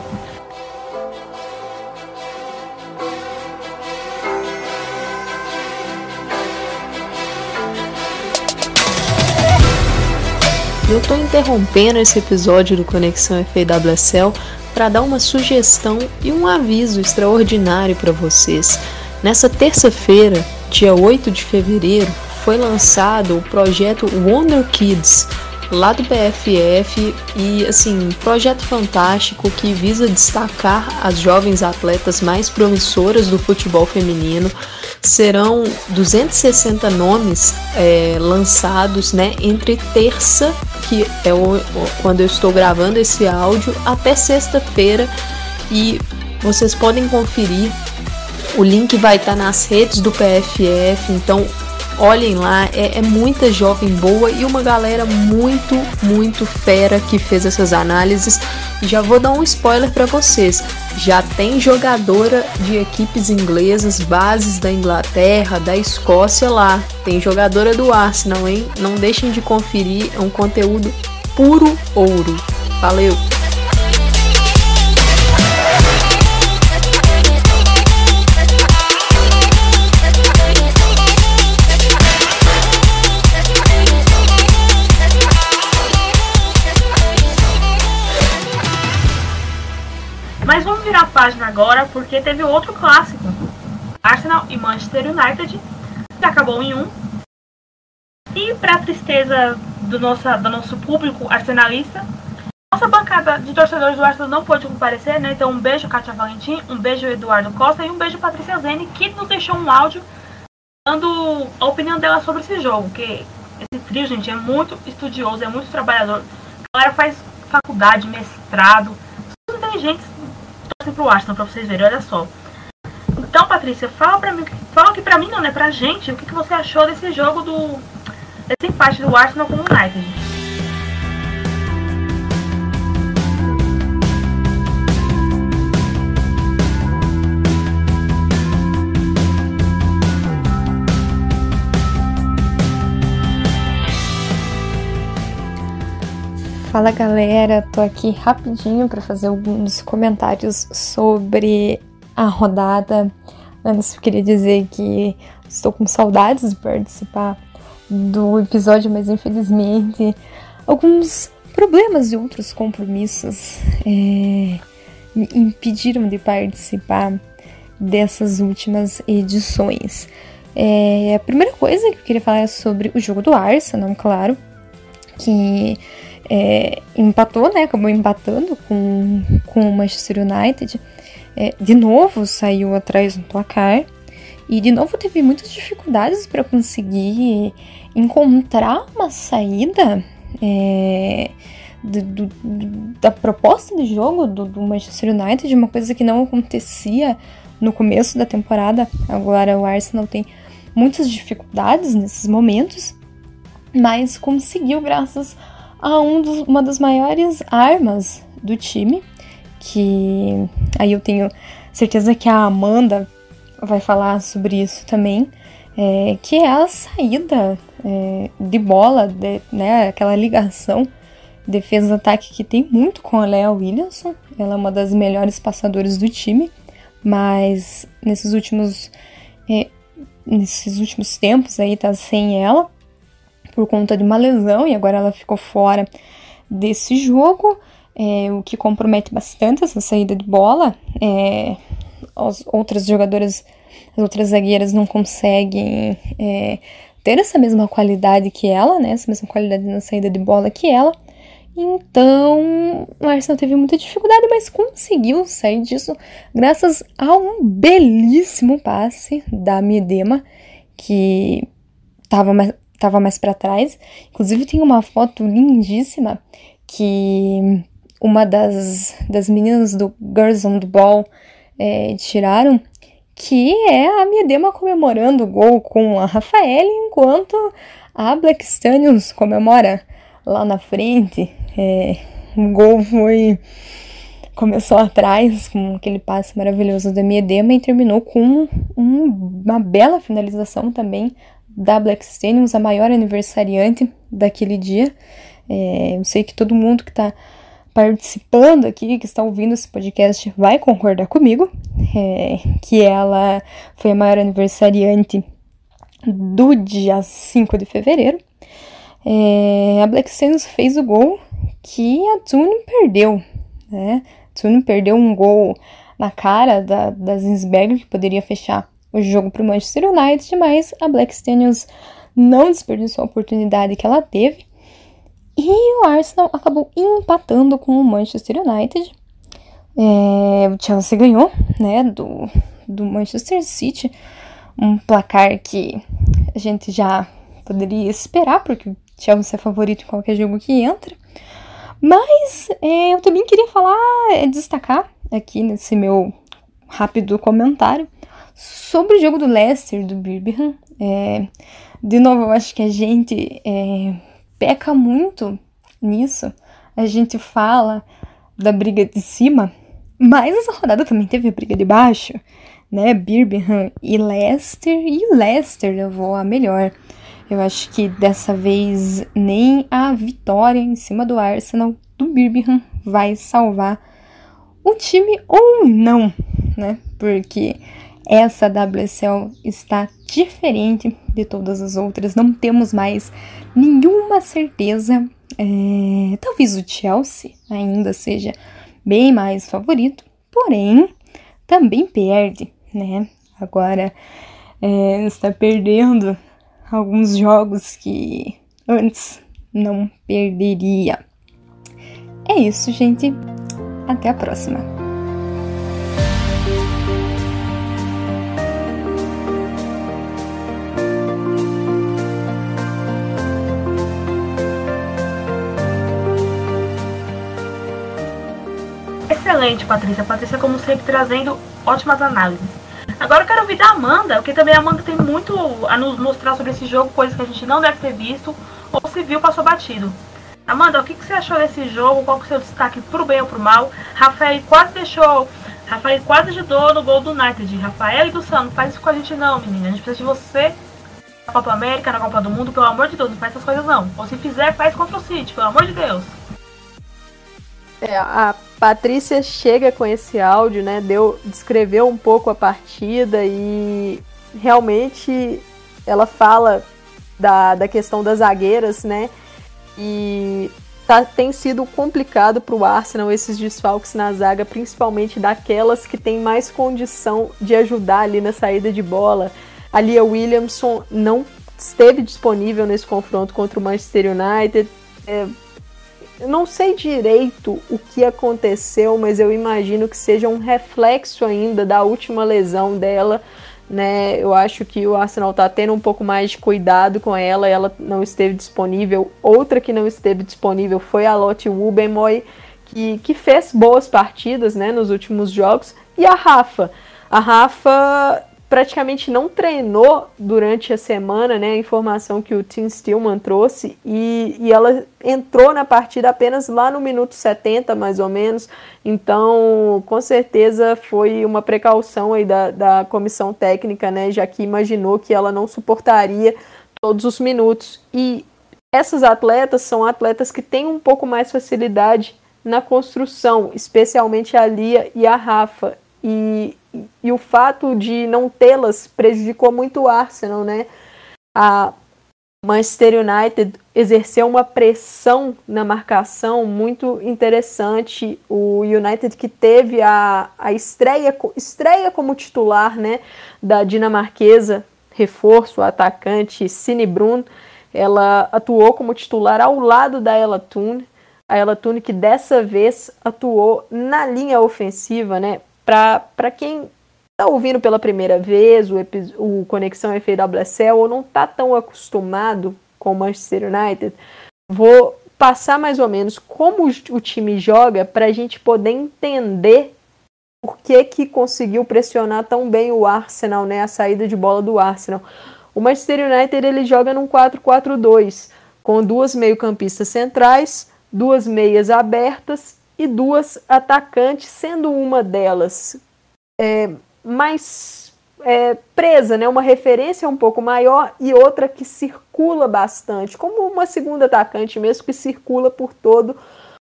Eu estou interrompendo esse episódio do Conexão FAWSL para dar uma sugestão e um aviso extraordinário para vocês. Nessa terça-feira, dia 8 de fevereiro, foi lançado o projeto Wonder Kids lá do BFF e assim, projeto fantástico que visa destacar as jovens atletas mais promissoras do futebol feminino. serão 260 nomes é, lançados né, entre terça, que é o, quando eu estou gravando esse áudio, até sexta-feira. E vocês podem conferir. O link vai estar nas redes do PFF, então olhem lá, é, é, muita jovem boa e uma galera muito, muito fera que fez essas análises. Já vou dar um spoiler para vocês. Já tem jogadora de equipes inglesas, bases da Inglaterra, da Escócia lá. Tem jogadora do Arsenal, hein? Não deixem de conferir, é um conteúdo puro ouro. Valeu! Virar a página agora, porque teve outro clássico. Arsenal e Manchester United, que acabou em um. E para tristeza do, nossa, do nosso público arsenalista, nossa bancada de torcedores do Arsenal não pôde comparecer, né? Então um beijo Kátia Valentim, um beijo Eduardo Costa e um beijo Patrícia Zene, que nos deixou um áudio dando a opinião dela sobre esse jogo, que esse trio, gente, é muito estudioso, é muito trabalhador. A galera faz faculdade, mestrado, são inteligentes torcem pro Arsenal pra vocês verem, olha só. Então, Patrícia, fala pra mim, fala aqui pra mim não, né? Pra gente, o que, que você achou desse jogo do. desse empate do Arsenal com o United? Fala galera, tô aqui rapidinho para fazer alguns comentários sobre a rodada. Antes eu queria dizer que estou com saudades de participar do episódio, mas infelizmente alguns problemas e outros compromissos é, me impediram de participar dessas últimas edições. É, a primeira coisa que eu queria falar é sobre o jogo do Arsenal, claro, que é, empatou, né? Acabou empatando com, com o Manchester United. É, de novo saiu atrás no placar. E de novo teve muitas dificuldades para conseguir encontrar uma saída é, do, do, da proposta de jogo do, do, Manchester United, uma coisa que não acontecia no começo da temporada. Agora o Arsenal tem muitas dificuldades nesses momentos, mas conseguiu graças a um dos, uma das maiores armas do time, que aí eu tenho certeza que a Amanda vai falar sobre isso também, é, que é a saída é, de bola, de, né, aquela ligação defesa-ataque que tem muito com a Lea Williamson. Ela é uma das melhores passadoras do time, mas nesses últimos é, nesses últimos tempos aí tá sem ela por conta de uma lesão e agora ela ficou fora desse jogo, é, o que compromete bastante essa saída de bola. É, as outras jogadoras, as outras zagueiras não conseguem é, ter essa mesma qualidade que ela, né? Essa mesma qualidade na saída de bola que ela. Então, o Arsenal teve muita dificuldade, mas conseguiu sair disso graças a um belíssimo passe da Miedema, que estava estava mais para trás. Inclusive tem uma foto lindíssima que uma das, das meninas do Girls on the Ball é, tiraram, que é a Miedema comemorando o gol com a Rafael, enquanto a Black Stallions comemora lá na frente. É, o gol foi começou atrás com aquele passe maravilhoso da Miedema e terminou com um, uma bela finalização também da Black Stadiums, a maior aniversariante daquele dia. É, eu sei que todo mundo que está participando aqui, que está ouvindo esse podcast, vai concordar comigo, é, que ela foi a maior aniversariante do dia 5 de fevereiro. É, a Black Stadiums fez o gol que a Tune perdeu, né? A Tune perdeu um gol na cara da, da que poderia fechar o jogo para o Manchester United, mas a Black Staniels não desperdiçou a oportunidade que ela teve. E o Arsenal acabou empatando com o Manchester United. É, o Chelsea ganhou, né, do, do Manchester City. um placar que a gente já poderia esperar, porque o Chelsea é favorito em qualquer jogo que entra. Mas é, eu também queria falar, é, destacar aqui nesse meu rápido comentário sobre o jogo do Leicester, do Birmingham. É, de novo, eu acho que a gente é, peca muito nisso. A gente fala da briga de cima, mas essa rodada também teve a briga de baixo, né? Birmingham e Leicester, e Leicester levou a melhor. Eu acho que dessa vez nem a vitória em cima do Arsenal do Birmingham vai salvar o time ou não, né? Porque essa WSL está diferente de todas as outras, não temos mais nenhuma certeza. É, talvez o Chelsea ainda seja bem mais favorito, porém também perde, né? Agora é, está perdendo alguns jogos que antes não perderia. É isso, gente. Até a próxima. Excelente, Patrícia. Patrícia, como sempre, trazendo ótimas análises. Agora eu quero ouvir da Amanda, porque também a Amanda tem muito a nos mostrar sobre esse jogo, coisas que a gente não deve ter visto ou se viu passou batido. Amanda, o que, que você achou desse jogo? Qual que é o seu destaque pro bem ou pro mal? Rafael quase deixou. Rafael quase ajudou no gol do United. Rafael e do Sano, faz isso com a gente não, menina. A gente precisa de você na Copa América, na Copa do Mundo, pelo amor de Deus, não faz essas coisas não. Ou se fizer, faz contra o City, pelo amor de Deus. É, a Patrícia chega com esse áudio, né? Deu, descreveu um pouco a partida e realmente ela fala da, da questão das zagueiras, né? E tá, tem sido complicado para o Arsenal esses desfalques na zaga, principalmente daquelas que têm mais condição de ajudar ali na saída de bola. A Lia Williamson não esteve disponível nesse confronto contra o Manchester United. É, eu não sei direito o que aconteceu, mas eu imagino que seja um reflexo ainda da última lesão dela. Né, eu acho que o Arsenal está tendo um pouco mais de cuidado com ela, ela não esteve disponível. Outra que não esteve disponível foi a Lotte Wubenmoy, que, que fez boas partidas né, nos últimos jogos, e a Rafa. A Rafa praticamente não treinou durante a semana, né? A informação que o Tim Stillman trouxe, e, e ela entrou na partida apenas lá no minuto 70, mais ou menos. Então, com certeza foi uma precaução aí da, da comissão técnica, né? Já que imaginou que ela não suportaria todos os minutos. E essas atletas são atletas que têm um pouco mais facilidade na construção, especialmente a Lia e a Rafa. E, e o fato de não tê-las prejudicou muito o Arsenal, né? A Manchester United exerceu uma pressão na marcação muito interessante. O United que teve a, a estreia, estreia como titular né, da dinamarquesa, reforço, atacante Cine Brun, ela atuou como titular ao lado da Ella Thun. A Ella que dessa vez atuou na linha ofensiva, né? Para quem está ouvindo pela primeira vez o, o Conexão FAWSL ou não está tão acostumado com o Manchester United, vou passar mais ou menos como o time joga para a gente poder entender por que, que conseguiu pressionar tão bem o Arsenal, né, a saída de bola do Arsenal. O Manchester United ele joga num 4-4-2, com duas meio-campistas centrais, duas meias abertas e duas atacantes, sendo uma delas é, mais é, presa, né? uma referência um pouco maior e outra que circula bastante, como uma segunda atacante mesmo que circula por todo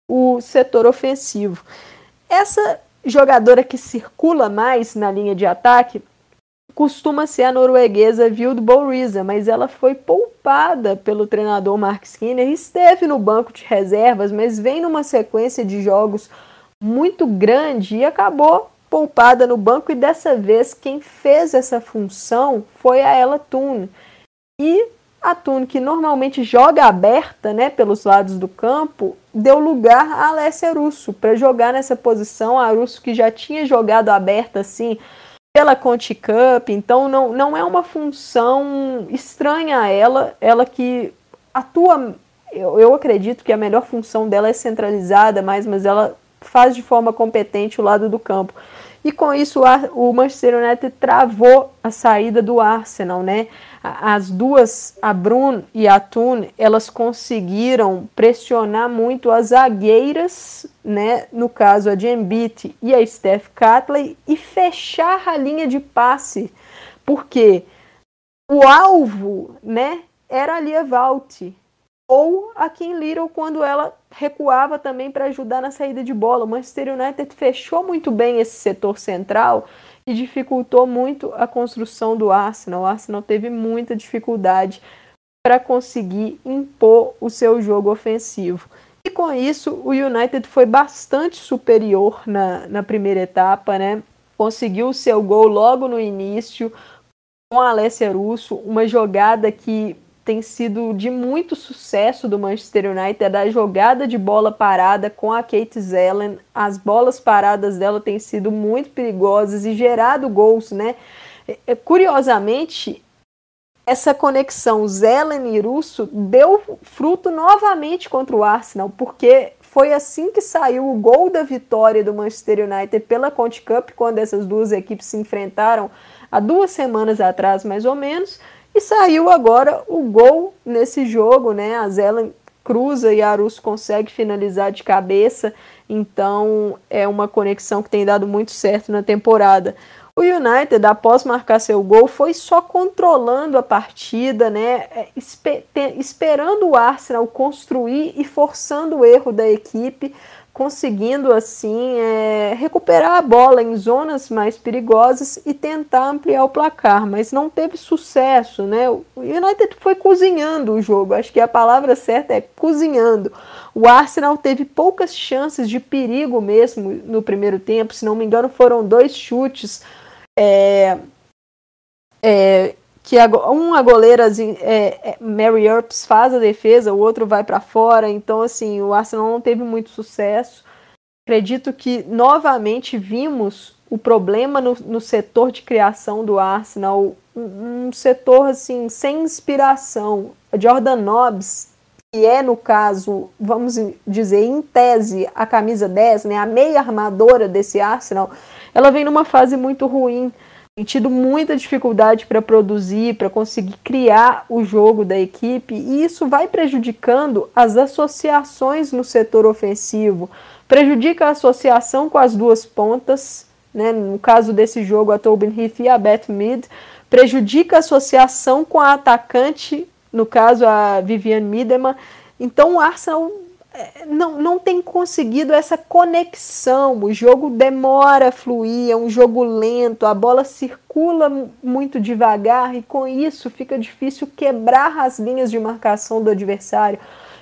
o setor ofensivo. Essa jogadora que circula mais na linha de ataque costuma ser a norueguesa Vilde Bouriza, mas ela foi poupada pelo treinador Mark Skinner, esteve no banco de reservas, mas vem numa sequência de jogos muito grande e acabou poupada no banco e dessa vez quem fez essa função foi a Ella Thun. E a Thun, que normalmente joga aberta, né, pelos lados do campo, deu lugar a Alessia Russo para jogar nessa posição, a Russo que já tinha jogado aberta assim pela Conti Cup, então não, não é uma função estranha a ela, ela que atua, eu, eu acredito que a melhor função dela é centralizada mais, mas ela faz de forma competente o lado do campo. E com isso o Manchester United travou a saída do Arsenal, né? As duas, a Brun e a Thun, elas conseguiram pressionar muito as zagueiras, né? No caso a Jembit e a Steph Catley e fechar a linha de passe, porque o alvo, né? Era a Vault ou a Kim Little quando ela recuava também para ajudar na saída de bola. O Manchester United fechou muito bem esse setor central e dificultou muito a construção do Arsenal. O Arsenal teve muita dificuldade para conseguir impor o seu jogo ofensivo. E com isso, o United foi bastante superior na, na primeira etapa, né? Conseguiu o seu gol logo no início, com a Alessia Russo, uma jogada que tem sido de muito sucesso do Manchester United, a jogada de bola parada com a Kate Zellen. As bolas paradas dela têm sido muito perigosas e gerado gols, né? É, é, curiosamente, essa conexão Zelen e Russo deu fruto novamente contra o Arsenal, porque foi assim que saiu o gol da vitória do Manchester United pela Conte Cup, quando essas duas equipes se enfrentaram há duas semanas atrás, mais ou menos. E saiu agora o gol nesse jogo, né? A Zelen cruza e a Arus consegue finalizar de cabeça. Então é uma conexão que tem dado muito certo na temporada. O United, após marcar seu gol, foi só controlando a partida, né? É, esperando o Arsenal construir e forçando o erro da equipe conseguindo assim é, recuperar a bola em zonas mais perigosas e tentar ampliar o placar, mas não teve sucesso, né? O United foi cozinhando o jogo, acho que a palavra certa é cozinhando. O Arsenal teve poucas chances de perigo mesmo no primeiro tempo, se não me engano foram dois chutes é, é, que a, um a goleira é, é, Mary Earps faz a defesa, o outro vai para fora, então assim o Arsenal não teve muito sucesso. Acredito que novamente vimos o problema no, no setor de criação do Arsenal, um, um, setor assim sem inspiração. A Jordan Nobbs, que é no caso, vamos dizer, em tese, a camisa 10, né, a meia armadora desse Arsenal, ela vem numa fase muito ruim tido muita dificuldade para produzir, para conseguir criar o jogo da equipe, e isso vai prejudicando as associações no setor ofensivo, prejudica a associação com as duas pontas, né? no caso desse jogo, a Tobin Heath e a Beth Mead, prejudica a associação com a atacante, no caso a Viviane Miedema. Então o Arsenal não, não tem conseguido essa conexão. O jogo demora a fluir, é um jogo lento, a bola circula muito devagar e com isso fica difícil quebrar as linhas de marcação do adversário.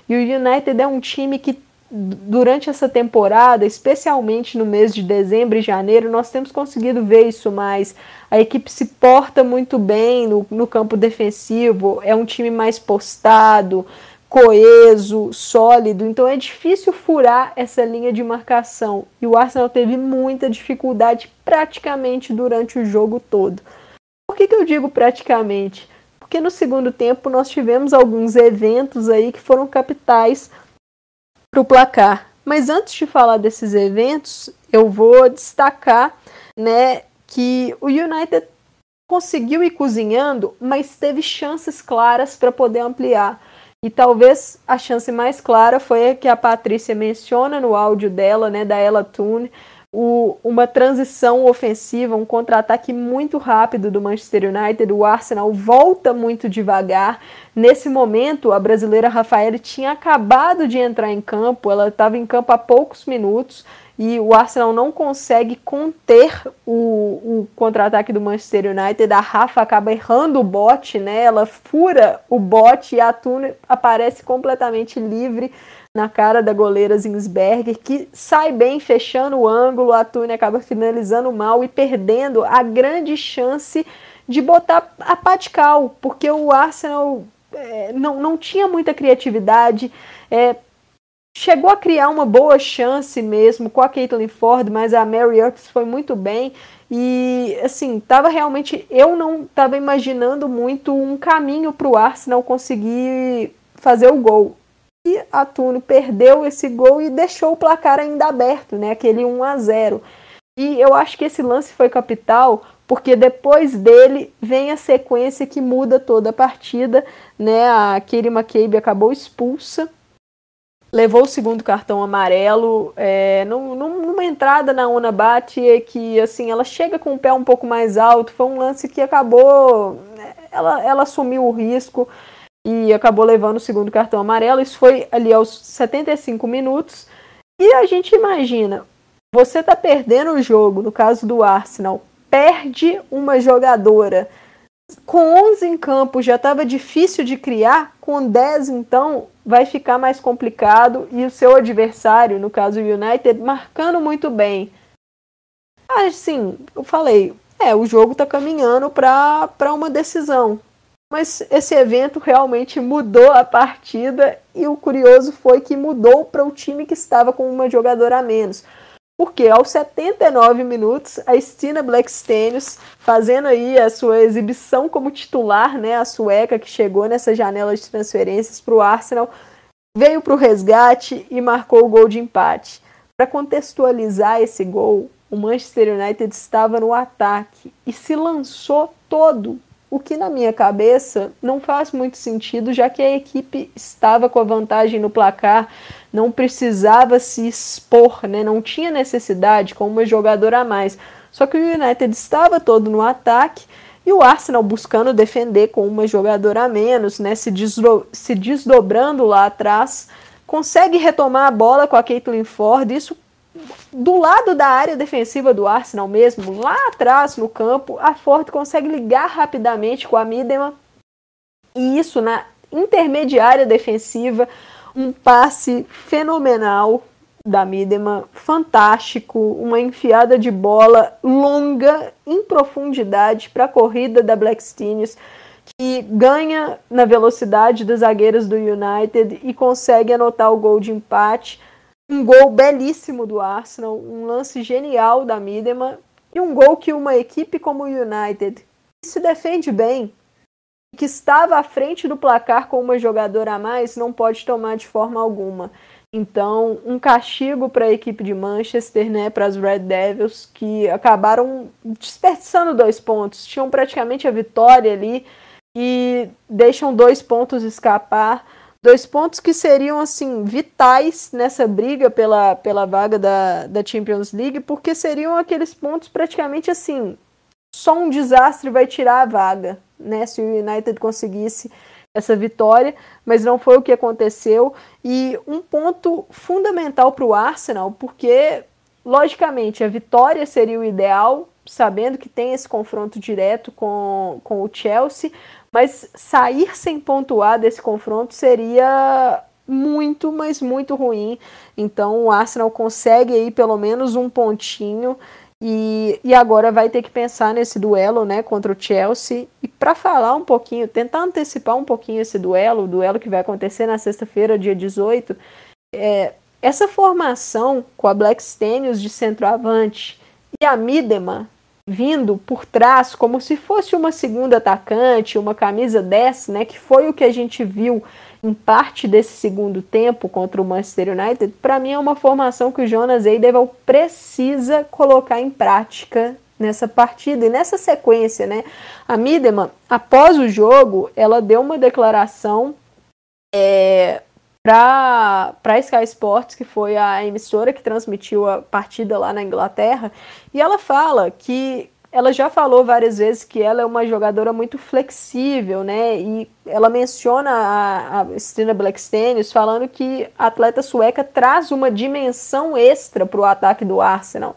E o United é um time que durante essa temporada, especialmente no mês de dezembro e janeiro, nós temos conseguido ver isso mais. A equipe se porta muito bem no, no campo defensivo, é um time mais postado, coeso, sólido, então é difícil furar essa linha de marcação. E o Arsenal teve muita dificuldade praticamente durante o jogo todo. Por que, que eu digo praticamente? Porque no segundo tempo nós tivemos alguns eventos aí que foram capitais para o placar. Mas antes de falar desses eventos, eu vou destacar né, que o United conseguiu ir cozinhando, mas teve chances claras para poder ampliar. E talvez a chance mais clara foi a que a Patrícia menciona no áudio dela, né, da Ella Toone, o, uma transição ofensiva, um contra-ataque muito rápido do Manchester United. O Arsenal volta muito devagar. Nesse momento, a brasileira Rafaela tinha acabado de entrar em campo, ela estava em campo há poucos minutos e o Arsenal não consegue conter o, o contra-ataque do Manchester United. A Rafa acaba errando o bote, né? Ela fura o bote e a Tune aparece completamente livre na cara da goleira Zinsberger, que sai bem fechando o ângulo. A Tune acaba finalizando mal e perdendo a grande chance de botar a Patical, porque o Arsenal é, não, não tinha muita criatividade. É, chegou a criar uma boa chance mesmo com a Caitlin Ford, mas a Mary Earps foi muito bem E assim, tava realmente. Eu não estava imaginando muito um caminho para o Arsenal conseguir fazer o gol. E a Tuno perdeu esse gol e deixou o placar ainda aberto, né? Aquele 1 a 0. E eu acho que esse lance foi capital, porque depois dele vem a sequência que muda toda a partida, né? A Katie McCabe acabou expulsa levou o segundo cartão amarelo é, num, numa entrada na Ona Bate que assim ela chega com o pé um pouco mais alto. Foi um lance que acabou ela, ela assumiu o risco e acabou levando o segundo cartão amarelo. Isso foi ali aos 75 minutos. E a gente imagina você tá perdendo o jogo no caso do Arsenal perde uma jogadora com 11 em campo já estava difícil de criar, com 10 então vai ficar mais complicado e o seu adversário, no caso o United, marcando muito bem. Assim, eu falei, é, o jogo está caminhando para uma decisão. Mas esse evento realmente mudou a partida e o curioso foi que mudou para o time que estava com uma jogadora a menos. Porque aos 79 minutos, a Stina Blackstenius, fazendo aí a sua exibição como titular, né, a sueca que chegou nessa janela de transferências para o Arsenal, veio para o resgate e marcou o gol de empate. Para contextualizar esse gol, o Manchester United estava no ataque e se lançou todo o que na minha cabeça não faz muito sentido, já que a equipe estava com a vantagem no placar, não precisava se expor, né? não tinha necessidade com uma jogadora a mais. Só que o United estava todo no ataque e o Arsenal buscando defender com uma jogadora a menos, né? se, desdo se desdobrando lá atrás, consegue retomar a bola com a Caitlin Ford, isso do lado da área defensiva do Arsenal mesmo, lá atrás no campo, a Ford consegue ligar rapidamente com a Midema. E isso na intermediária defensiva, um passe fenomenal da Midema, fantástico, uma enfiada de bola longa em profundidade para a corrida da Blackstenius, que ganha na velocidade dos zagueiros do United e consegue anotar o gol de empate um gol belíssimo do Arsenal, um lance genial da Midema e um gol que uma equipe como o United, que se defende bem, que estava à frente do placar com uma jogadora a mais, não pode tomar de forma alguma. Então, um castigo para a equipe de Manchester, né, para as Red Devils, que acabaram desperdiçando dois pontos. Tinham praticamente a vitória ali e deixam dois pontos escapar. Dois pontos que seriam, assim, vitais nessa briga pela, pela vaga da, da Champions League, porque seriam aqueles pontos praticamente assim, só um desastre vai tirar a vaga, né? Se o United conseguisse essa vitória, mas não foi o que aconteceu. E um ponto fundamental para o Arsenal, porque, logicamente, a vitória seria o ideal, sabendo que tem esse confronto direto com, com o Chelsea, mas sair sem pontuar desse confronto seria muito, mas muito ruim. Então o Arsenal consegue aí pelo menos um pontinho e, e agora vai ter que pensar nesse duelo né, contra o Chelsea. E para falar um pouquinho, tentar antecipar um pouquinho esse duelo, o duelo que vai acontecer na sexta-feira, dia 18, é, essa formação com a Black Stenius de centroavante e a Midema vindo por trás como se fosse uma segunda atacante, uma camisa 10, né, que foi o que a gente viu em parte desse segundo tempo contra o Manchester United, para mim é uma formação que o Jonas Eideval precisa colocar em prática nessa partida e nessa sequência, né? A Midema, após o jogo, ela deu uma declaração é, para Sky Sports, que foi a emissora que transmitiu a partida lá na Inglaterra, e ela fala que ela já falou várias vezes que ela é uma jogadora muito flexível, né? E ela menciona a, a Stina Blackstenius falando que a atleta sueca traz uma dimensão extra para o ataque do Arsenal.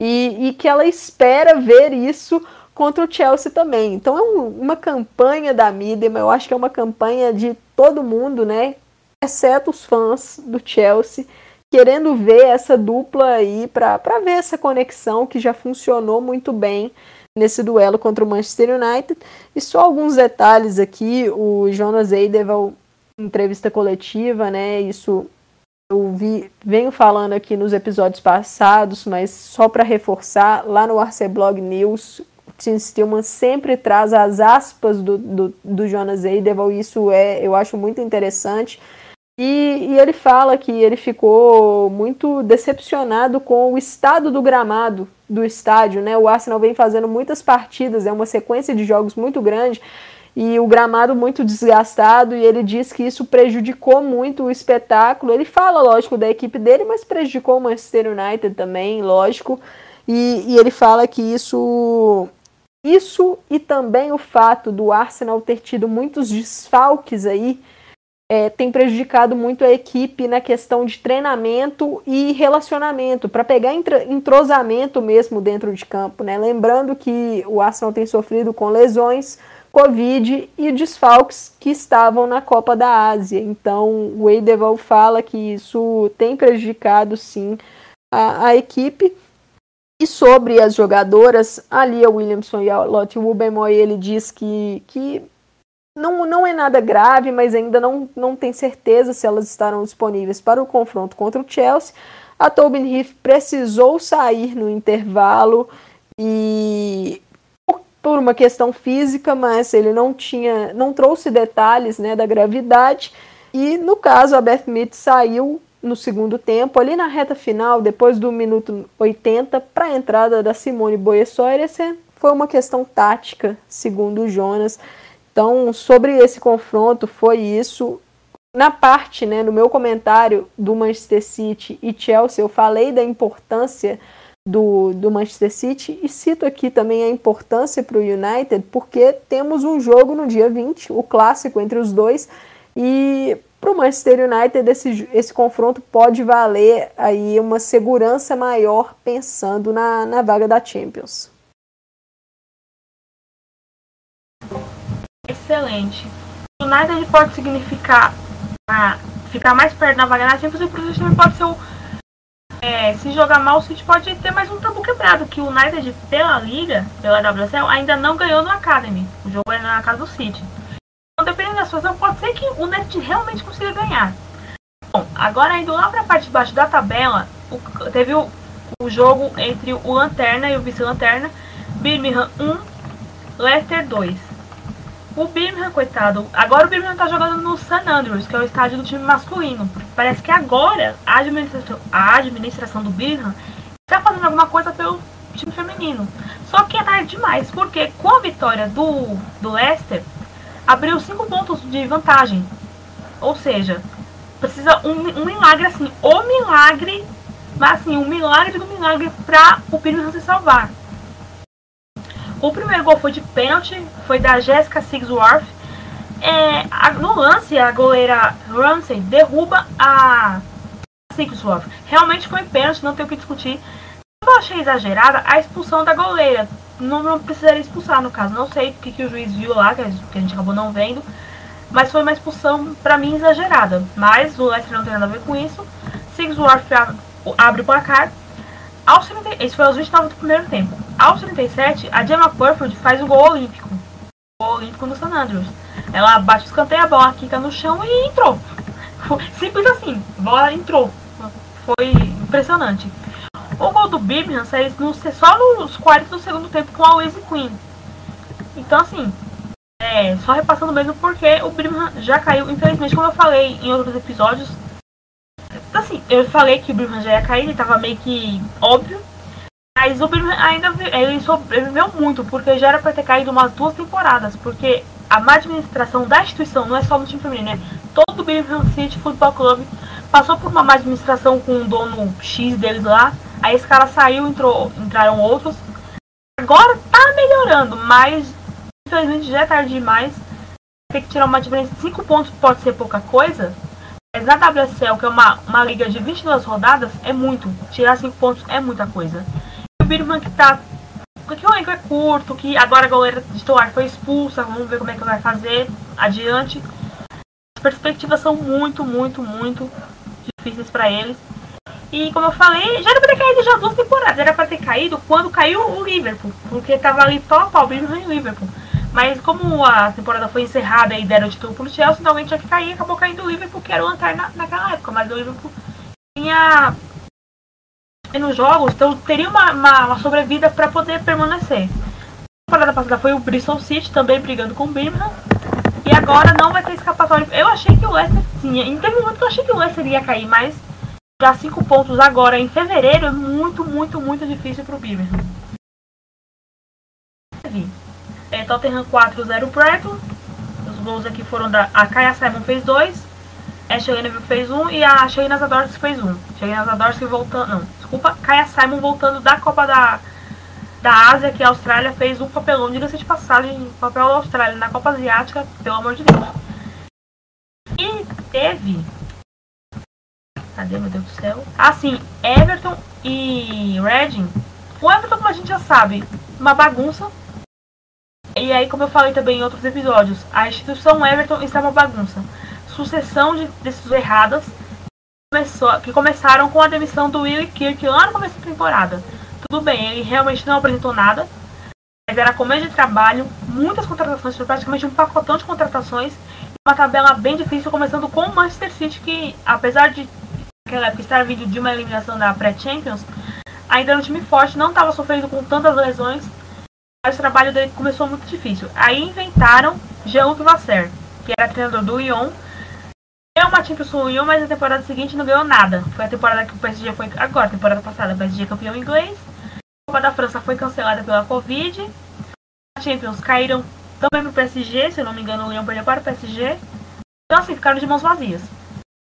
E, e, que ela espera ver isso contra o Chelsea também. Então é um, uma campanha da mídia, eu acho que é uma campanha de todo mundo, né? Exceto os fãs do Chelsea, querendo ver essa dupla aí para ver essa conexão que já funcionou muito bem nesse duelo contra o Manchester United. E só alguns detalhes aqui, o Jonas Eideval, entrevista coletiva, né? Isso eu vi, venho falando aqui nos episódios passados, mas só para reforçar, lá no Arceblog News, o Tim Stillman sempre traz as aspas do, do, do Jonas Eideval, isso é, eu acho muito interessante. E, e, ele fala que ele ficou muito decepcionado com o estado do gramado do estádio, né? O Arsenal vem fazendo muitas partidas, é uma sequência de jogos muito grande e o gramado muito desgastado e ele diz que isso prejudicou muito o espetáculo. Ele fala, lógico, da equipe dele, mas prejudicou o Manchester United também, lógico. E, e ele fala que isso isso e também o fato do Arsenal ter tido muitos desfalques aí é, tem prejudicado muito a equipe na questão de treinamento e relacionamento, para pegar entrosamento mesmo dentro de campo. Né? Lembrando que o Arsenal tem sofrido com lesões, Covid e desfalques que estavam na Copa da Ásia. Então, o Eideval fala que isso tem prejudicado sim a, a equipe. E sobre as jogadoras, a Lia Williamson e a Lotte Wubemoy, ele diz que, que não, não é nada grave, mas ainda não, não tem certeza se elas estarão disponíveis para o confronto contra o Chelsea. A Tobin Heath precisou sair no intervalo e por uma questão física, mas ele não tinha, não trouxe detalhes né, da gravidade. E no caso, a Beth Mead saiu no segundo tempo, ali na reta final, depois do minuto 80, para a entrada da Simone Boyessoir. Essa foi uma questão tática, segundo o Jonas. Então, sobre esse confronto, foi isso. Na parte, né, no meu comentário do Manchester City e Chelsea, eu falei da importância do, do Manchester City e cito aqui também a importância para o United, porque temos um jogo no dia 20, o clássico entre os dois, e para o Manchester United esse, esse confronto pode valer aí uma segurança maior pensando na, na vaga da Champions. Excelente. O United pode significar ah, ficar mais perto na vaga na Champions e pro City pode ser o. É, se jogar mal, o City pode ter mais um tabu quebrado, que o United, pela Liga, pela WSL, ainda não ganhou no Academy. O jogo é na casa do City. Então, dependendo da situação, pode ser que o United realmente consiga ganhar. Bom, agora indo lá para a parte de baixo da tabela, o, teve o, o jogo entre o Lanterna e o Vice-Lanterna, Birmingham 1, Leicester 2. O Birmingham, coitado, agora o Birmingham tá jogando no St. Andrews, que é o estádio do time masculino. Parece que agora a administração, a administração do Birmingham está fazendo alguma coisa pelo time feminino. Só que é tarde demais, porque com a vitória do, do Leicester, abriu 5 pontos de vantagem. Ou seja, precisa um, um milagre assim, o milagre, mas assim, um milagre do milagre para o Birmingham se salvar. O primeiro gol foi de pênalti, foi da Jessica Sigsworth. É, a, no lance, a goleira Ramsey derruba a Sigsworth. Realmente foi pênalti, não tem o que discutir. Eu achei exagerada a expulsão da goleira. Não, não precisaria expulsar, no caso. Não sei o que, que o juiz viu lá, que a, gente, acabou não vendo. Mas foi uma expulsão, para mim, exagerada. Mas o Leicester não tem nada a ver com isso. Sigsworth abre o placar. Aos 30, esse foi aos 29 do primeiro tempo. Aos 37, a Gemma Purford faz o gol olímpico. O gol olímpico no San Andreas. Ela bate o escanteio, a bola quica no chão e entrou. Simples assim, bola entrou. Foi impressionante. O gol do Birmingham saiu no, só nos 40 do segundo tempo com a Wesley Queen. Então, assim, é, só repassando mesmo porque o Birmingham já caiu. Infelizmente, como eu falei em outros episódios, Assim, eu falei que o Birmingham já ia cair, ele tava meio que óbvio. Mas o Birmingham ainda ele sobreviveu muito, porque já era pra ter caído umas duas temporadas, porque a má administração da instituição não é só no time feminino, né? Todo o Birmingham City Football Club passou por uma má administração com um dono X deles lá. Aí esse cara saiu, entrou, entraram outros. Agora tá melhorando, mas infelizmente já é tarde demais. Tem que tirar uma diferença de 5 pontos, pode ser pouca coisa, mas na WSL, que é uma, uma liga de 22 rodadas, é muito. Tirar 5 pontos é muita coisa. O Birman que tá. Que o elenco é curto, que agora a goleira titular foi expulsa, vamos ver como é que vai fazer adiante. As perspectivas são muito, muito, muito difíceis para eles. E como eu falei, já era pra ter caído já duas temporadas. Era pra ter caído quando caiu o Liverpool. Porque tava ali pau a pau, Birmingham e Liverpool. Mas como a temporada foi encerrada e deram o título pro Chelsea, então alguém tinha que cair, acabou caindo o Liverpool, que era o Lanterna naquela época, mas o Liverpool tinha nos jogos, então teria uma, uma, uma sobrevida para poder permanecer. A passada foi o Bristol City também brigando com o Birmingham. E agora não vai ter escapatória. Eu achei que o Leicester tinha. Em um momento que eu achei que o Leicester ia cair, mas já cinco pontos agora em fevereiro é muito, muito, muito difícil para o Birmingham. É, Tottenham 4-0 Brighton. Os gols aqui foram da. A Kaya Simon fez dois. A Shayna fez um e a Shayna Zadorski fez um. Shayna Zadorski voltando. Não, desculpa. Kaya Simon voltando da Copa da, da Ásia, que a Austrália fez um papelão. Diga-se de passagem, papel da Austrália na Copa Asiática, pelo amor de Deus. E teve. Cadê, meu Deus do céu? Assim, Everton e Reading. O Everton, como a gente já sabe, uma bagunça. E aí, como eu falei também em outros episódios, a instituição Everton está uma bagunça. Sucessão de decisões erradas começou, que começaram com a demissão do Willie Kirk lá no começo da temporada. Tudo bem, ele realmente não apresentou nada, mas era começo de trabalho, muitas contratações, foi praticamente um pacotão de contratações, uma tabela bem difícil, começando com o Manchester City, que apesar de naquela época estar vindo de uma eliminação da pré-Champions, ainda era um time forte, não estava sofrendo com tantas lesões, mas o trabalho dele começou muito difícil. Aí inventaram Jean-Luc Vasser, que era treinador do Lyon. Ganhou uma Champions com o mas na temporada seguinte não ganhou nada. Foi a temporada que o PSG foi. Agora, temporada passada, o PSG é campeão inglês. A Copa da França foi cancelada pela Covid. A Champions caíram também pro PSG, se eu não me engano, o Lyon perdeu para o PSG. Então, assim, ficaram de mãos vazias.